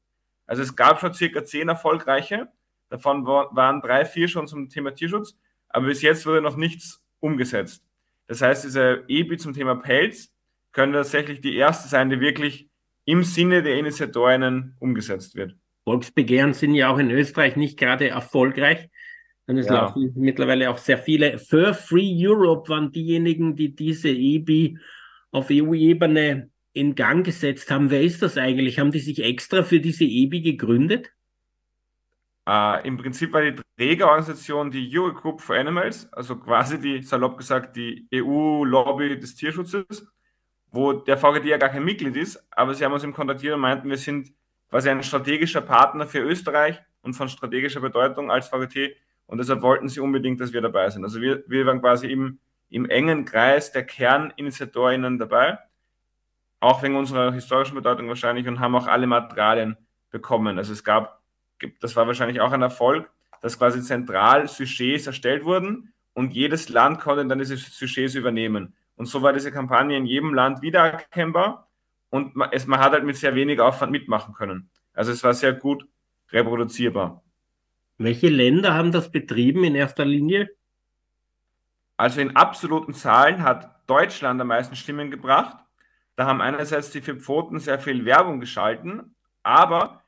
Also es gab schon circa zehn erfolgreiche, davon waren drei, vier schon zum Thema Tierschutz, aber bis jetzt wurde noch nichts umgesetzt. Das heißt, diese EBI zum Thema Pelz können tatsächlich die erste sein, die wirklich im Sinne der Initiatorinnen umgesetzt wird. Volksbegehren sind ja auch in Österreich nicht gerade erfolgreich. Und es ja. laufen mittlerweile auch sehr viele. For Free Europe waren diejenigen, die diese EBI auf EU-Ebene in Gang gesetzt haben. Wer ist das eigentlich? Haben die sich extra für diese EBI gegründet? Äh, Im Prinzip war die Trägerorganisation die Eurogroup for Animals, also quasi die, salopp gesagt, die EU-Lobby des Tierschutzes, wo der VGD ja gar kein Mitglied ist, aber sie haben uns eben kontaktiert und meinten, wir sind quasi ein strategischer Partner für Österreich und von strategischer Bedeutung als VGT und deshalb wollten sie unbedingt, dass wir dabei sind. Also wir, wir waren quasi im, im engen Kreis der Kerninitiatorinnen dabei, auch wegen unserer historischen Bedeutung wahrscheinlich und haben auch alle Materialien bekommen. Also es gab, das war wahrscheinlich auch ein Erfolg, dass quasi zentral Sujets erstellt wurden und jedes Land konnte dann diese Sujets übernehmen. Und so war diese Kampagne in jedem Land wiedererkennbar und man, es, man hat halt mit sehr wenig Aufwand mitmachen können. Also es war sehr gut reproduzierbar. Welche Länder haben das betrieben in erster Linie? Also in absoluten Zahlen hat Deutschland am meisten Stimmen gebracht. Da haben einerseits die vier Pfoten sehr viel Werbung geschalten, aber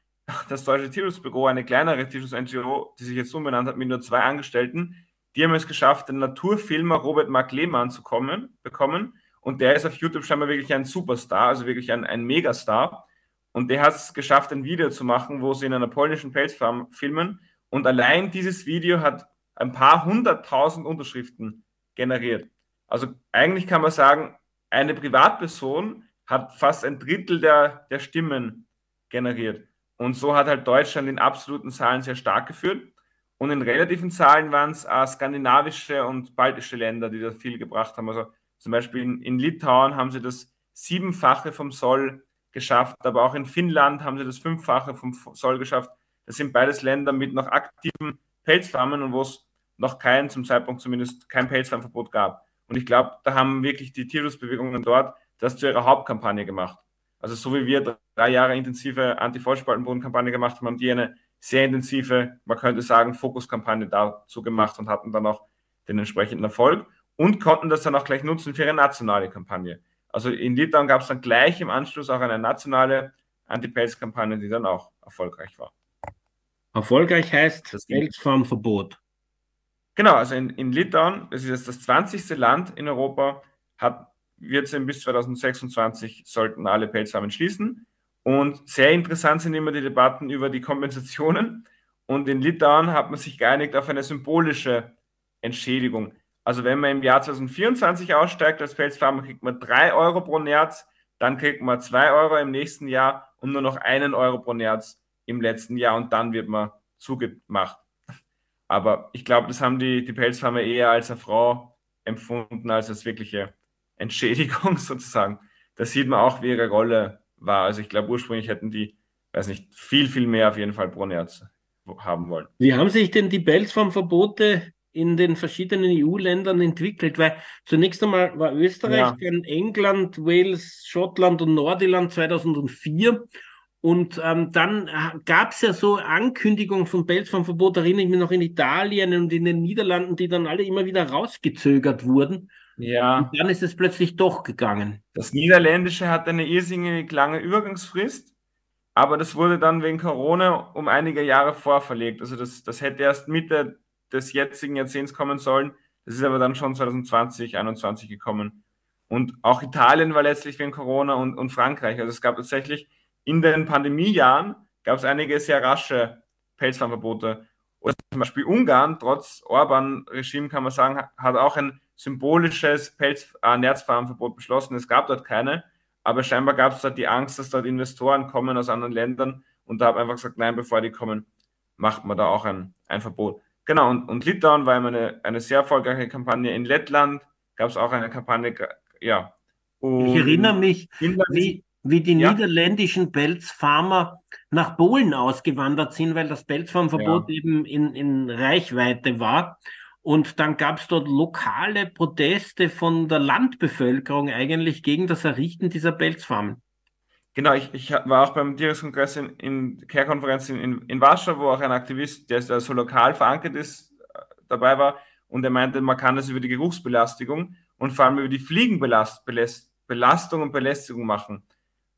das Deutsche Tierschutzbüro, eine kleinere Tierschutz-NGO, die sich jetzt umbenannt hat mit nur zwei Angestellten, die haben es geschafft, den Naturfilmer Robert Mark Lehmann zu kommen, bekommen. Und der ist auf YouTube scheinbar wirklich ein Superstar, also wirklich ein, ein Megastar. Und der hat es geschafft, ein Video zu machen, wo sie in einer polnischen Pelzfarm filmen. Und allein dieses Video hat ein paar hunderttausend Unterschriften generiert. Also eigentlich kann man sagen, eine Privatperson hat fast ein Drittel der, der Stimmen generiert. Und so hat halt Deutschland in absoluten Zahlen sehr stark geführt. Und in relativen Zahlen waren es äh, skandinavische und baltische Länder, die da viel gebracht haben. Also zum Beispiel in, in, Litauen haben sie das Siebenfache vom Soll geschafft, aber auch in Finnland haben sie das Fünffache vom Soll geschafft. Das sind beides Länder mit noch aktiven Pelzfarmen und wo es noch kein, zum Zeitpunkt zumindest, kein Pelzfarmverbot gab. Und ich glaube, da haben wirklich die Tierschutzbewegungen dort das zu ihrer Hauptkampagne gemacht. Also so wie wir drei Jahre intensive Anti-Vollspaltenbodenkampagne gemacht haben, haben die eine sehr intensive, man könnte sagen, Fokuskampagne dazu gemacht und hatten dann auch den entsprechenden Erfolg und konnten das dann auch gleich nutzen für ihre nationale Kampagne. Also in Litauen gab es dann gleich im Anschluss auch eine nationale Anti-Pelz-Kampagne, die dann auch erfolgreich war. Erfolgreich heißt das Pelzfarmverbot. Genau, also in, in Litauen, das ist jetzt das 20. Land in Europa, hat, wird es bis 2026 sollten alle Pelzfarmen schließen. Und sehr interessant sind immer die Debatten über die Kompensationen. Und in Litauen hat man sich geeinigt auf eine symbolische Entschädigung. Also wenn man im Jahr 2024 aussteigt als Pelzfarmer, kriegt man 3 Euro pro Nerz, dann kriegt man 2 Euro im nächsten Jahr und nur noch einen Euro pro Nerz im letzten Jahr und dann wird man zugemacht. Aber ich glaube, das haben die, die Pelzfarmer eher als eine Frau empfunden, als als wirkliche Entschädigung sozusagen. Da sieht man auch, wie ihre Rolle war. Also ich glaube, ursprünglich hätten die, weiß nicht, viel, viel mehr auf jeden Fall Nerz haben wollen. Wie haben sich denn die Pelzfarmverbote in den verschiedenen EU-Ländern entwickelt? Weil zunächst einmal war Österreich, ja. dann England, Wales, Schottland und Nordirland 2004. Und ähm, dann gab es ja so Ankündigungen von Pelzfarmverbot, erinnere ich mich noch in Italien und in den Niederlanden, die dann alle immer wieder rausgezögert wurden. Ja. Und dann ist es plötzlich doch gegangen. Das Niederländische hat eine irrsinnig lange Übergangsfrist, aber das wurde dann wegen Corona um einige Jahre vorverlegt. Also das, das hätte erst Mitte des jetzigen Jahrzehnts kommen sollen. Das ist aber dann schon 2020, 2021 gekommen. Und auch Italien war letztlich wegen Corona und, und Frankreich. Also es gab tatsächlich in den Pandemiejahren gab es einige sehr rasche Pelzfarmverbote. Oder zum Beispiel Ungarn, trotz Orban-Regime kann man sagen, hat auch ein symbolisches Pelz äh, Nerzfarmverbot beschlossen. Es gab dort keine, aber scheinbar gab es dort die Angst, dass dort Investoren kommen aus anderen Ländern und da habe einfach gesagt, nein, bevor die kommen, macht man da auch ein, ein Verbot. Genau, und, und Litauen war immer eine, eine sehr erfolgreiche Kampagne. In Lettland gab es auch eine Kampagne, ja. Und ich erinnere mich, wie, wie die ja. niederländischen Pelzfarmer nach Polen ausgewandert sind, weil das Pelzfarmverbot ja. eben in, in Reichweite war. Und dann gab es dort lokale Proteste von der Landbevölkerung eigentlich gegen das Errichten dieser Pelzfarmen. Genau, ich, ich war auch beim Tierskongress in, in Care-Konferenz in, in, Warschau, wo auch ein Aktivist, der, so lokal verankert ist, äh, dabei war. Und er meinte, man kann das über die Geruchsbelastung und vor allem über die Fliegenbelastung und Belästigung machen.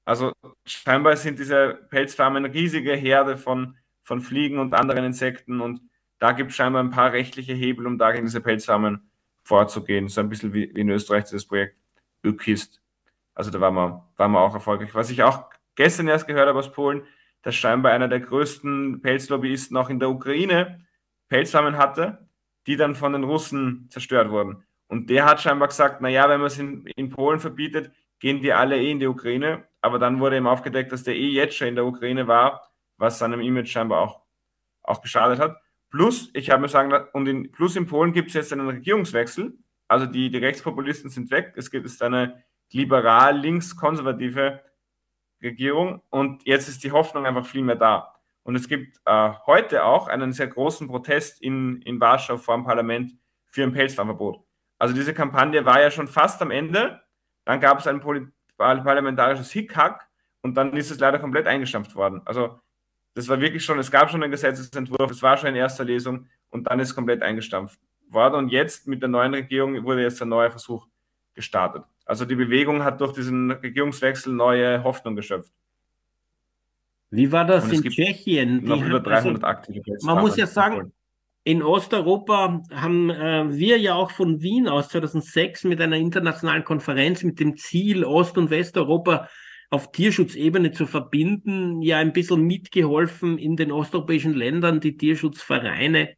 Also scheinbar sind diese Pelzfarmen eine riesige Herde von, von Fliegen und anderen Insekten und da gibt es scheinbar ein paar rechtliche Hebel, um dagegen diese Pelzfarmen vorzugehen. So ein bisschen wie, wie in Österreich das Projekt Ökist. Also da waren wir, waren wir auch erfolgreich. Was ich auch gestern erst gehört habe aus Polen, dass scheinbar einer der größten Pelzlobbyisten auch in der Ukraine Pelzfarmen hatte, die dann von den Russen zerstört wurden. Und der hat scheinbar gesagt, naja, wenn man es in, in Polen verbietet, gehen die alle eh in die Ukraine. Aber dann wurde ihm aufgedeckt, dass der eh jetzt schon in der Ukraine war, was seinem Image scheinbar auch, auch geschadet hat. Plus, ich habe mir sagen, und in, plus in Polen gibt es jetzt einen Regierungswechsel. Also die, die Rechtspopulisten sind weg. Es gibt jetzt eine liberal-links-konservative Regierung und jetzt ist die Hoffnung einfach viel mehr da. Und es gibt äh, heute auch einen sehr großen Protest in, in Warschau vor dem Parlament für ein Pelzfarmverbot. Also diese Kampagne war ja schon fast am Ende. Dann gab es ein parlamentarisches Hickhack und dann ist es leider komplett eingestampft worden. Also das war wirklich schon, es gab schon einen Gesetzesentwurf, es war schon in erster Lesung und dann ist komplett eingestampft worden. Und jetzt mit der neuen Regierung wurde jetzt ein neuer Versuch gestartet. Also die Bewegung hat durch diesen Regierungswechsel neue Hoffnung geschöpft. Wie war das in Tschechien? Noch über 300 also, aktive Man muss ja sagen, in Osteuropa haben äh, wir ja auch von Wien aus 2006 mit einer internationalen Konferenz mit dem Ziel, Ost- und Westeuropa auf Tierschutzebene zu verbinden, ja ein bisschen mitgeholfen in den osteuropäischen Ländern, die Tierschutzvereine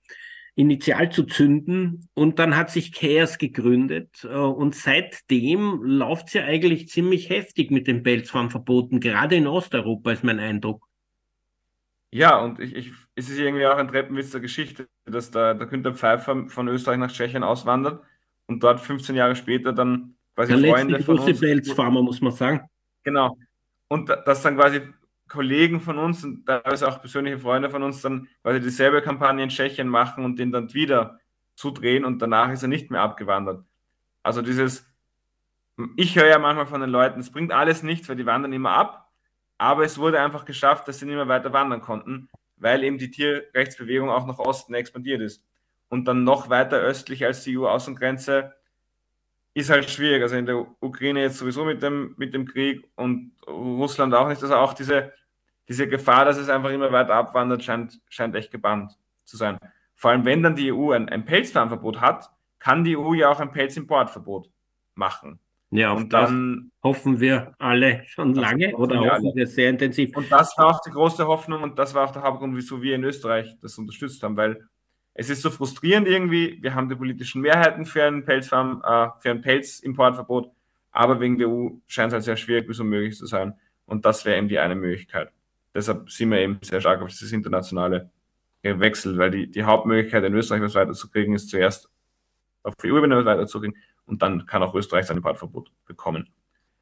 initial zu zünden und dann hat sich Chaos gegründet äh, und seitdem läuft es ja eigentlich ziemlich heftig mit den Pelzfarmverboten, gerade in Osteuropa ist mein Eindruck. Ja, und ich, ich, es ist irgendwie auch ein Treppenwitz der Geschichte, dass der, der Günther Pfeiffer von Österreich nach Tschechien auswandert und dort 15 Jahre später dann quasi der Freunde letzte große Pelzfarmer, muss man sagen. Genau. Und dass dann quasi Kollegen von uns und teilweise auch persönliche Freunde von uns dann quasi dieselbe Kampagne in Tschechien machen und den dann wieder zudrehen und danach ist er nicht mehr abgewandert. Also dieses, ich höre ja manchmal von den Leuten, es bringt alles nichts, weil die wandern immer ab, aber es wurde einfach geschafft, dass sie nicht mehr weiter wandern konnten, weil eben die Tierrechtsbewegung auch nach Osten expandiert ist. Und dann noch weiter östlich als die EU-Außengrenze ist halt schwierig. Also in der Ukraine jetzt sowieso mit dem, mit dem Krieg und Russland auch nicht. Also auch diese, diese Gefahr, dass es einfach immer weiter abwandert, scheint, scheint echt gebannt zu sein. Vor allem, wenn dann die EU ein, ein Pelzfarmverbot hat, kann die EU ja auch ein Pelzimportverbot machen. Ja, und dann hoffen wir alle schon lange oder wir hoffen wir sehr intensiv. Und das war auch die große Hoffnung und das war auch der Hauptgrund, wieso wir in Österreich das unterstützt haben, weil es ist so frustrierend irgendwie. Wir haben die politischen Mehrheiten für ein Pelzfarm, äh, für ein Pelzimportverbot, aber wegen der EU scheint es halt sehr schwierig bis unmöglich zu sein. Und das wäre eben die eine Möglichkeit deshalb sind wir eben sehr stark auf dieses internationale gewechselt, weil die, die Hauptmöglichkeit in Österreich was weiterzukriegen ist zuerst auf EU-Ebene was weiterzukriegen und dann kann auch Österreich sein Importverbot bekommen.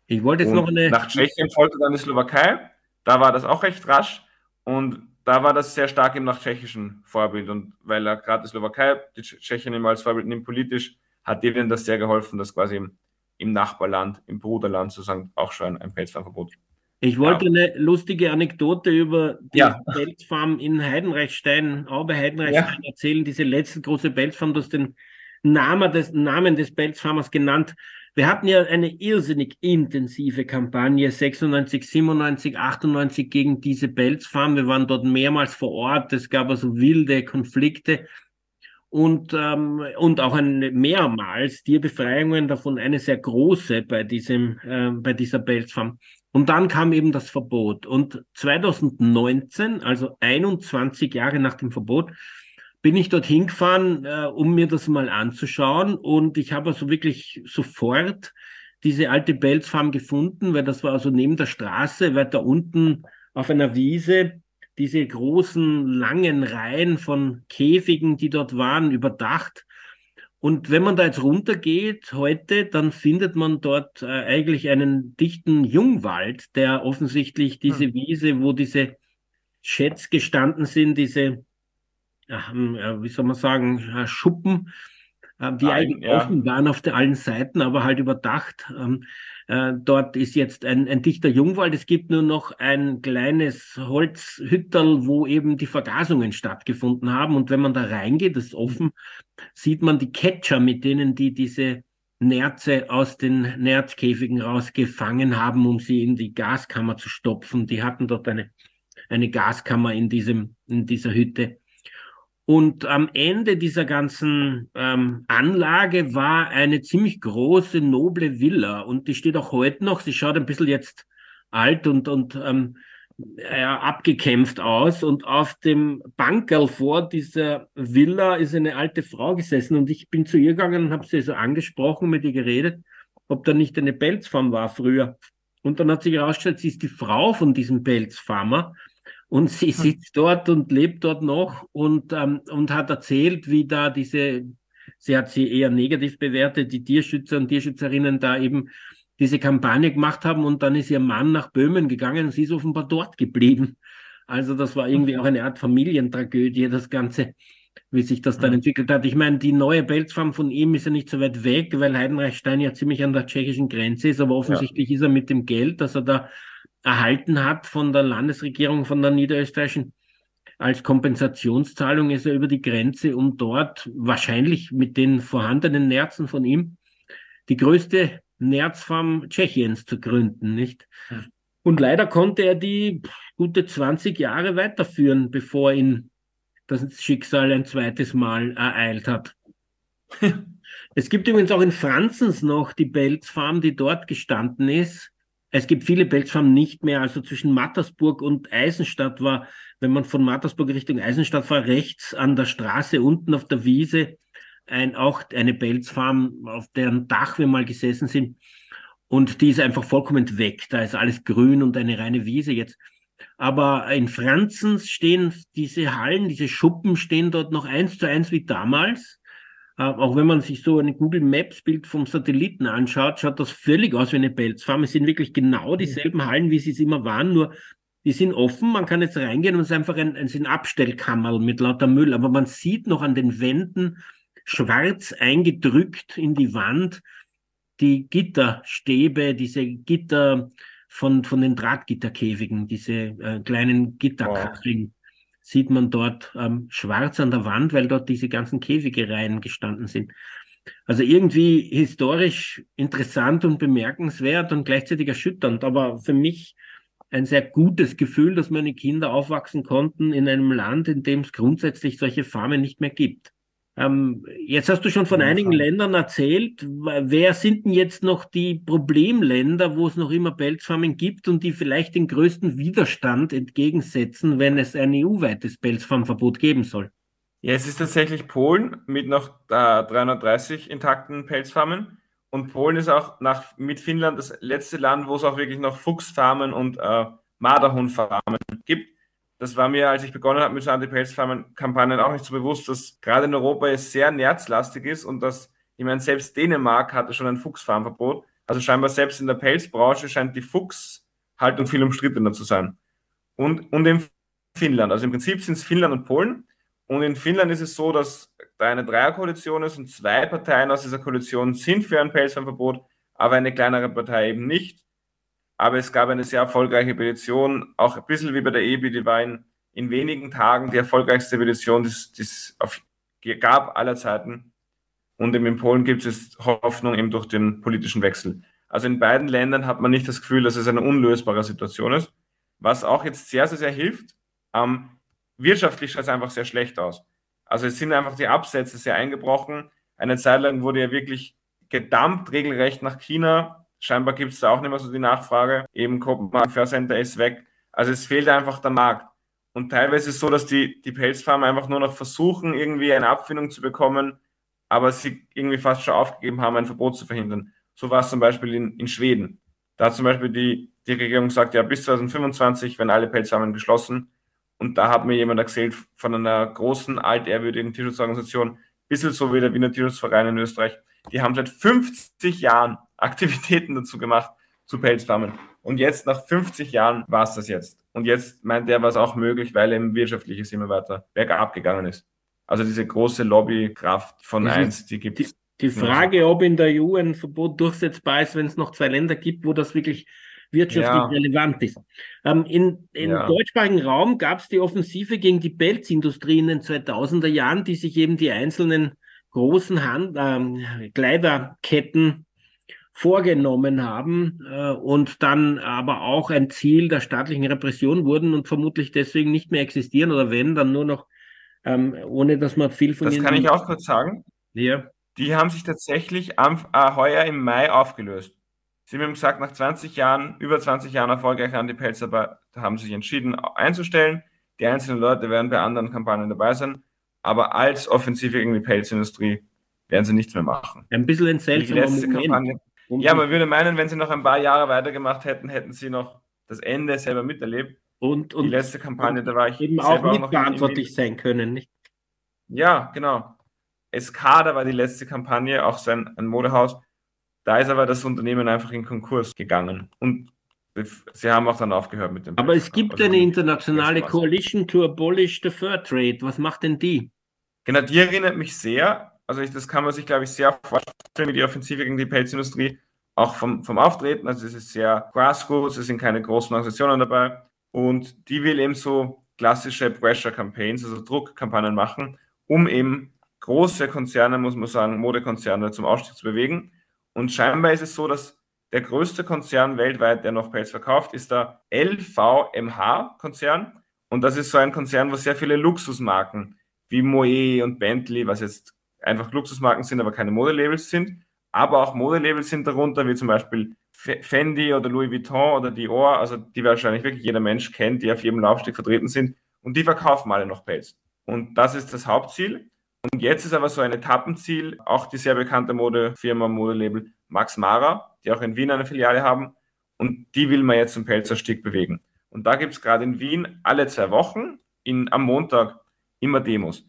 Ich wollte jetzt und noch eine. Nach Tschechien folgte dann die Slowakei, da war das auch recht rasch und da war das sehr stark im nach tschechischen Vorbild und weil er gerade die Slowakei, die Tschechien immer als Vorbild nimmt politisch, hat denen das sehr geholfen, dass quasi im, im Nachbarland, im Bruderland sozusagen auch schon ein Pelzfarmverbot ich wollte ja. eine lustige Anekdote über die ja. Pelzfarm in Heidenreichstein, auch bei Heidenreichstein ja. erzählen. Diese letzte große Pelzfarm, du hast den Namen des, Namen des Pelzfarmers genannt. Wir hatten ja eine irrsinnig intensive Kampagne 96, 97, 98 gegen diese Pelzfarm. Wir waren dort mehrmals vor Ort. Es gab also wilde Konflikte. und, ähm, und auch ein, mehrmals Tierbefreiungen, davon eine sehr große bei, diesem, äh, bei dieser Pelzfarm. Und dann kam eben das Verbot. Und 2019, also 21 Jahre nach dem Verbot, bin ich dorthin gefahren, äh, um mir das mal anzuschauen. Und ich habe also wirklich sofort diese alte Pelzfarm gefunden, weil das war also neben der Straße, weiter unten auf einer Wiese diese großen, langen Reihen von Käfigen, die dort waren, überdacht. Und wenn man da jetzt runtergeht heute, dann findet man dort äh, eigentlich einen dichten Jungwald, der offensichtlich diese hm. Wiese, wo diese Schätz gestanden sind, diese, wie soll man sagen, äh, Schuppen, äh, die Nein, eigentlich ja. offen waren auf der allen Seiten, aber halt überdacht. Ähm, äh, dort ist jetzt ein, ein dichter Jungwald. Es gibt nur noch ein kleines Holzhütterl, wo eben die Vergasungen stattgefunden haben. Und wenn man da reingeht, das ist offen, sieht man die Catcher, mit denen die diese Nerze aus den Nerzkäfigen rausgefangen haben, um sie in die Gaskammer zu stopfen. Die hatten dort eine, eine Gaskammer in diesem, in dieser Hütte. Und am Ende dieser ganzen ähm, Anlage war eine ziemlich große, noble Villa. Und die steht auch heute noch. Sie schaut ein bisschen jetzt alt und, und ähm, ja, abgekämpft aus. Und auf dem Bankerl vor dieser Villa ist eine alte Frau gesessen. Und ich bin zu ihr gegangen und habe sie so angesprochen, mit ihr geredet, ob da nicht eine Pelzfarm war früher. Und dann hat sich herausgestellt, sie ist die Frau von diesem Pelzfarmer. Und sie hm. sitzt dort und lebt dort noch und, ähm, und hat erzählt, wie da diese, sie hat sie eher negativ bewertet, die Tierschützer und Tierschützerinnen da eben diese Kampagne gemacht haben und dann ist ihr Mann nach Böhmen gegangen und sie ist offenbar dort geblieben. Also das war irgendwie auch eine Art Familientragödie, das Ganze, wie sich das dann entwickelt hat. Ich meine, die neue Pelzfarm von ihm ist ja nicht so weit weg, weil Heidenreichstein ja ziemlich an der tschechischen Grenze ist, aber offensichtlich ja. ist er mit dem Geld, das er da erhalten hat von der Landesregierung, von der niederösterreichischen als Kompensationszahlung ist er über die Grenze, um dort wahrscheinlich mit den vorhandenen Nerzen von ihm die größte Nerzfarm Tschechiens zu gründen, nicht? Und leider konnte er die gute 20 Jahre weiterführen, bevor ihn das Schicksal ein zweites Mal ereilt hat. es gibt übrigens auch in Franzens noch die Belzfarm, die dort gestanden ist. Es gibt viele Pelzfarmen nicht mehr. Also zwischen Mattersburg und Eisenstadt war, wenn man von Mattersburg Richtung Eisenstadt war, rechts an der Straße unten auf der Wiese ein, auch eine Pelzfarm, auf deren Dach wir mal gesessen sind. Und die ist einfach vollkommen weg. Da ist alles grün und eine reine Wiese jetzt. Aber in Franzens stehen diese Hallen, diese Schuppen stehen dort noch eins zu eins wie damals. Äh, auch wenn man sich so ein Google Maps Bild vom Satelliten anschaut, schaut das völlig aus wie eine Pelzfarm. Es sind wirklich genau dieselben Hallen, wie sie es immer waren, nur die sind offen, man kann jetzt reingehen und es ist einfach ein, ein, ein Abstellkammerl mit lauter Müll, aber man sieht noch an den Wänden schwarz eingedrückt in die Wand die Gitterstäbe, diese Gitter von, von den Drahtgitterkäfigen, diese äh, kleinen Gitterkacheln sieht man dort ähm, schwarz an der Wand, weil dort diese ganzen Käfigereien gestanden sind. Also irgendwie historisch interessant und bemerkenswert und gleichzeitig erschütternd, aber für mich ein sehr gutes Gefühl, dass meine Kinder aufwachsen konnten in einem Land, in dem es grundsätzlich solche Farmen nicht mehr gibt. Ähm, jetzt hast du schon von einigen Ländern erzählt. Wer sind denn jetzt noch die Problemländer, wo es noch immer Pelzfarmen gibt und die vielleicht den größten Widerstand entgegensetzen, wenn es ein EU-weites Pelzfarmverbot geben soll? Ja, es ist tatsächlich Polen mit noch äh, 330 intakten Pelzfarmen. Und Polen ist auch nach, mit Finnland das letzte Land, wo es auch wirklich noch Fuchsfarmen und äh, Marderhundfarmen gibt das war mir, als ich begonnen habe mit so Anti-Pelz-Kampagnen, auch nicht so bewusst, dass gerade in Europa es sehr nerzlastig ist und dass, ich meine, selbst Dänemark hatte schon ein Fuchsfarmverbot. Also scheinbar selbst in der Pelzbranche scheint die Fuchshaltung viel umstrittener zu sein. Und, und in Finnland. Also im Prinzip sind es Finnland und Polen. Und in Finnland ist es so, dass da eine Dreierkoalition ist und zwei Parteien aus dieser Koalition sind für ein Pelzfarmverbot, aber eine kleinere Partei eben nicht. Aber es gab eine sehr erfolgreiche Petition, auch ein bisschen wie bei der EBI, die war in, in wenigen Tagen die erfolgreichste Petition, die es gab aller Zeiten. Und in Polen gibt es Hoffnung eben durch den politischen Wechsel. Also in beiden Ländern hat man nicht das Gefühl, dass es eine unlösbare Situation ist. Was auch jetzt sehr, sehr, sehr hilft, ähm, wirtschaftlich schaut es einfach sehr schlecht aus. Also es sind einfach die Absätze sehr eingebrochen. Eine Zeit lang wurde ja wirklich gedumpt, regelrecht nach China. Scheinbar gibt es da auch nicht mehr so die Nachfrage. Eben Copenhagen Fair Center ist weg. Also es fehlt einfach der Markt. Und teilweise ist es so, dass die, die Pelzfarmer einfach nur noch versuchen, irgendwie eine Abfindung zu bekommen, aber sie irgendwie fast schon aufgegeben haben, ein Verbot zu verhindern. So war es zum Beispiel in, in Schweden. Da hat zum Beispiel die, die Regierung gesagt, ja, bis 2025 werden alle Pelzfarmen geschlossen. Und da hat mir jemand erzählt von einer großen, altehrwürdigen Tierschutzorganisation, bisschen so wie der Wiener Tierschutzverein in Österreich. Die haben seit 50 Jahren Aktivitäten dazu gemacht, zu Pelzfarmen. Und jetzt, nach 50 Jahren, war es das jetzt. Und jetzt meint er, war es auch möglich, weil eben wirtschaftliches immer weiter bergab gegangen ist. Also diese große Lobbykraft von das eins, die gibt es. Die, die Frage, ob in der EU ein Verbot durchsetzbar ist, wenn es noch zwei Länder gibt, wo das wirklich wirtschaftlich ja. relevant ist. Ähm, in Im ja. deutschsprachigen Raum gab es die Offensive gegen die Pelzindustrie in den 2000er Jahren, die sich eben die einzelnen großen Hand, äh, Kleiderketten vorgenommen haben äh, und dann aber auch ein Ziel der staatlichen Repression wurden und vermutlich deswegen nicht mehr existieren oder wenn, dann nur noch ähm, ohne dass man viel von das ihnen. Das kann ich auch kurz sagen. Ja. Die haben sich tatsächlich am, äh, heuer im Mai aufgelöst. Sie haben gesagt, nach 20 Jahren, über 20 Jahren erfolgreich Anti-Pelzarbeit, haben sie sich entschieden einzustellen. Die einzelnen Leute werden bei anderen Kampagnen dabei sein, aber als Offensive gegen die Pelzindustrie werden sie nichts mehr machen. Ein bisschen ein seltsamer Kampagne. Ja, man würde meinen, wenn sie noch ein paar Jahre weitergemacht hätten, hätten sie noch das Ende selber miterlebt. Und, und die letzte Kampagne, da war ich eben auch mitverantwortlich sein können, nicht? Ja, genau. Escada war die letzte Kampagne, auch sein ein Modehaus. Da ist aber das Unternehmen einfach in Konkurs gegangen. Und sie haben auch dann aufgehört mit dem. Aber es gibt also eine internationale Coalition to abolish the Fur Trade. Was macht denn die? Genau, die erinnert mich sehr. Also ich, das kann man sich, glaube ich, sehr vorstellen, wie die Offensive gegen die Pelzindustrie auch vom, vom Auftreten. Also es ist sehr grassroots, es sind keine großen Organisationen dabei. Und die will eben so klassische Pressure Campaigns, also Druckkampagnen machen, um eben große Konzerne, muss man sagen, Modekonzerne zum Ausstieg zu bewegen. Und scheinbar ist es so, dass der größte Konzern weltweit, der noch Pelz verkauft, ist der LVMH-Konzern. Und das ist so ein Konzern, wo sehr viele Luxusmarken wie Moe und Bentley, was jetzt einfach Luxusmarken sind, aber keine Modelabels sind, aber auch Modelabels sind darunter, wie zum Beispiel Fendi oder Louis Vuitton oder Dior, also die wahrscheinlich wirklich jeder Mensch kennt, die auf jedem Laufsteg vertreten sind und die verkaufen alle noch Pelz. Und das ist das Hauptziel. Und jetzt ist aber so ein Etappenziel, auch die sehr bekannte Modefirma, Modelabel Max Mara, die auch in Wien eine Filiale haben. Und die will man jetzt zum Pelzerstieg bewegen. Und da gibt es gerade in Wien alle zwei Wochen in, am Montag immer Demos.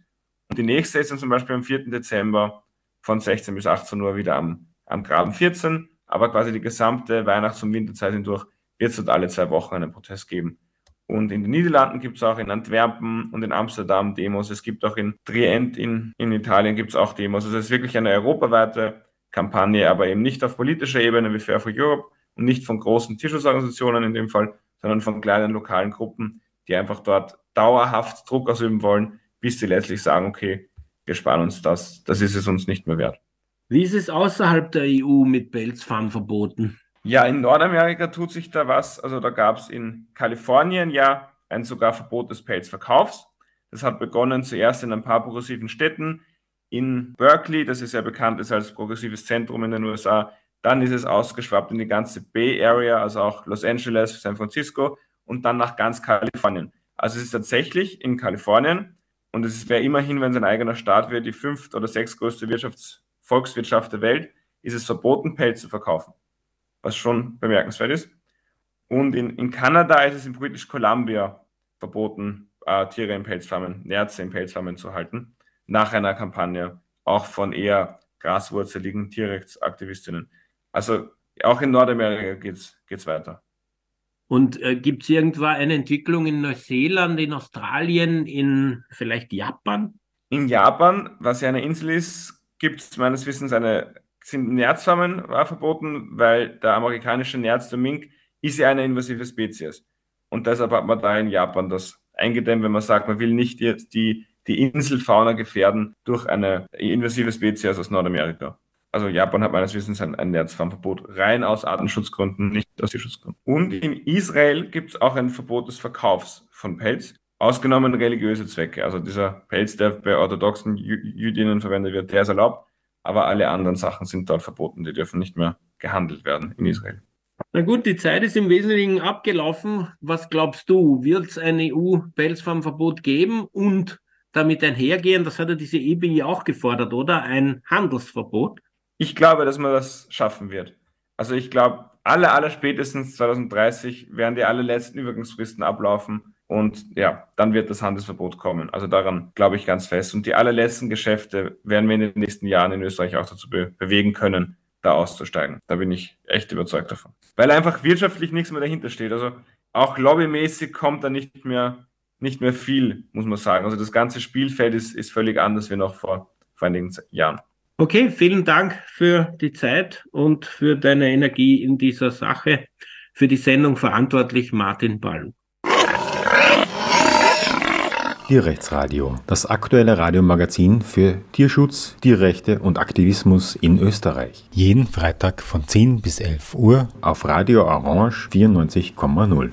Und die nächste ist dann zum Beispiel am 4. Dezember von 16 bis 18 Uhr wieder am, am Graben 14 aber quasi die gesamte Weihnachts- und Winterzeit hindurch wird es dort alle zwei Wochen einen Protest geben. Und in den Niederlanden gibt es auch in Antwerpen und in Amsterdam Demos. Es gibt auch in Trient in, in Italien gibt es auch Demos. Also es ist wirklich eine europaweite Kampagne, aber eben nicht auf politischer Ebene wie Fair for Europe und nicht von großen Tierschutzorganisationen in dem Fall, sondern von kleinen lokalen Gruppen, die einfach dort dauerhaft Druck ausüben wollen, bis sie letztlich sagen, okay, wir sparen uns das, das ist es uns nicht mehr wert. Wie ist es außerhalb der EU mit Pelzfarmverboten? Ja, in Nordamerika tut sich da was. Also da gab es in Kalifornien ja ein sogar Verbot des Pelzverkaufs. Das hat begonnen zuerst in ein paar progressiven Städten. In Berkeley, das ist ja bekannt ist als progressives Zentrum in den USA. Dann ist es ausgeschwappt in die ganze Bay Area, also auch Los Angeles, San Francisco und dann nach ganz Kalifornien. Also es ist tatsächlich in Kalifornien und es wäre immerhin, wenn es ein eigener Staat wird, die fünft oder sechstgrößte Wirtschafts- Volkswirtschaft der Welt ist es verboten, Pelz zu verkaufen, was schon bemerkenswert ist. Und in, in Kanada ist es in British Columbia verboten, äh, Tiere in Pelzfarmen, Nerze in Pelzfarmen zu halten, nach einer Kampagne, auch von eher graswurzeligen Tierrechtsaktivistinnen. Also auch in Nordamerika geht es weiter. Und äh, gibt es irgendwo eine Entwicklung in Neuseeland, in Australien, in vielleicht Japan? In Japan, was ja eine Insel ist, gibt es meines Wissens eine, sind Nerzfarmen verboten, weil der amerikanische Nerz, der Mink, ist ja eine invasive Spezies. Und deshalb hat man da in Japan das eingedämmt, wenn man sagt, man will nicht jetzt die, die Inselfauna gefährden durch eine invasive Spezies aus Nordamerika. Also Japan hat meines Wissens ein, ein rein aus Artenschutzgründen, nicht aus Tierschutzgründen. Und in Israel gibt es auch ein Verbot des Verkaufs von Pelz. ausgenommen religiöse Zwecke. Also dieser Pelz, der bei orthodoxen Jüdinnen verwendet wird, der ist erlaubt, aber alle anderen Sachen sind dort verboten. Die dürfen nicht mehr gehandelt werden in Israel. Na gut, die Zeit ist im Wesentlichen abgelaufen. Was glaubst du? Wird es ein EU-Pelzfarmverbot geben und damit einhergehen, das hat ja diese EBI auch gefordert, oder? Ein Handelsverbot? Ich glaube, dass man das schaffen wird. Also ich glaube, alle, alle spätestens 2030 werden die allerletzten Übergangsfristen ablaufen. Und ja, dann wird das Handelsverbot kommen. Also daran glaube ich ganz fest. Und die allerletzten Geschäfte werden wir in den nächsten Jahren in Österreich auch dazu be bewegen können, da auszusteigen. Da bin ich echt überzeugt davon. Weil einfach wirtschaftlich nichts mehr dahinter steht. Also auch lobbymäßig kommt da nicht mehr, nicht mehr viel, muss man sagen. Also das ganze Spielfeld ist, ist völlig anders wie noch vor, vor einigen Jahren. Okay, vielen Dank für die Zeit und für deine Energie in dieser Sache. Für die Sendung verantwortlich Martin Ballm. Tierrechtsradio, das aktuelle Radiomagazin für Tierschutz, Tierrechte und Aktivismus in Österreich. Jeden Freitag von 10 bis 11 Uhr auf Radio Orange 94,0.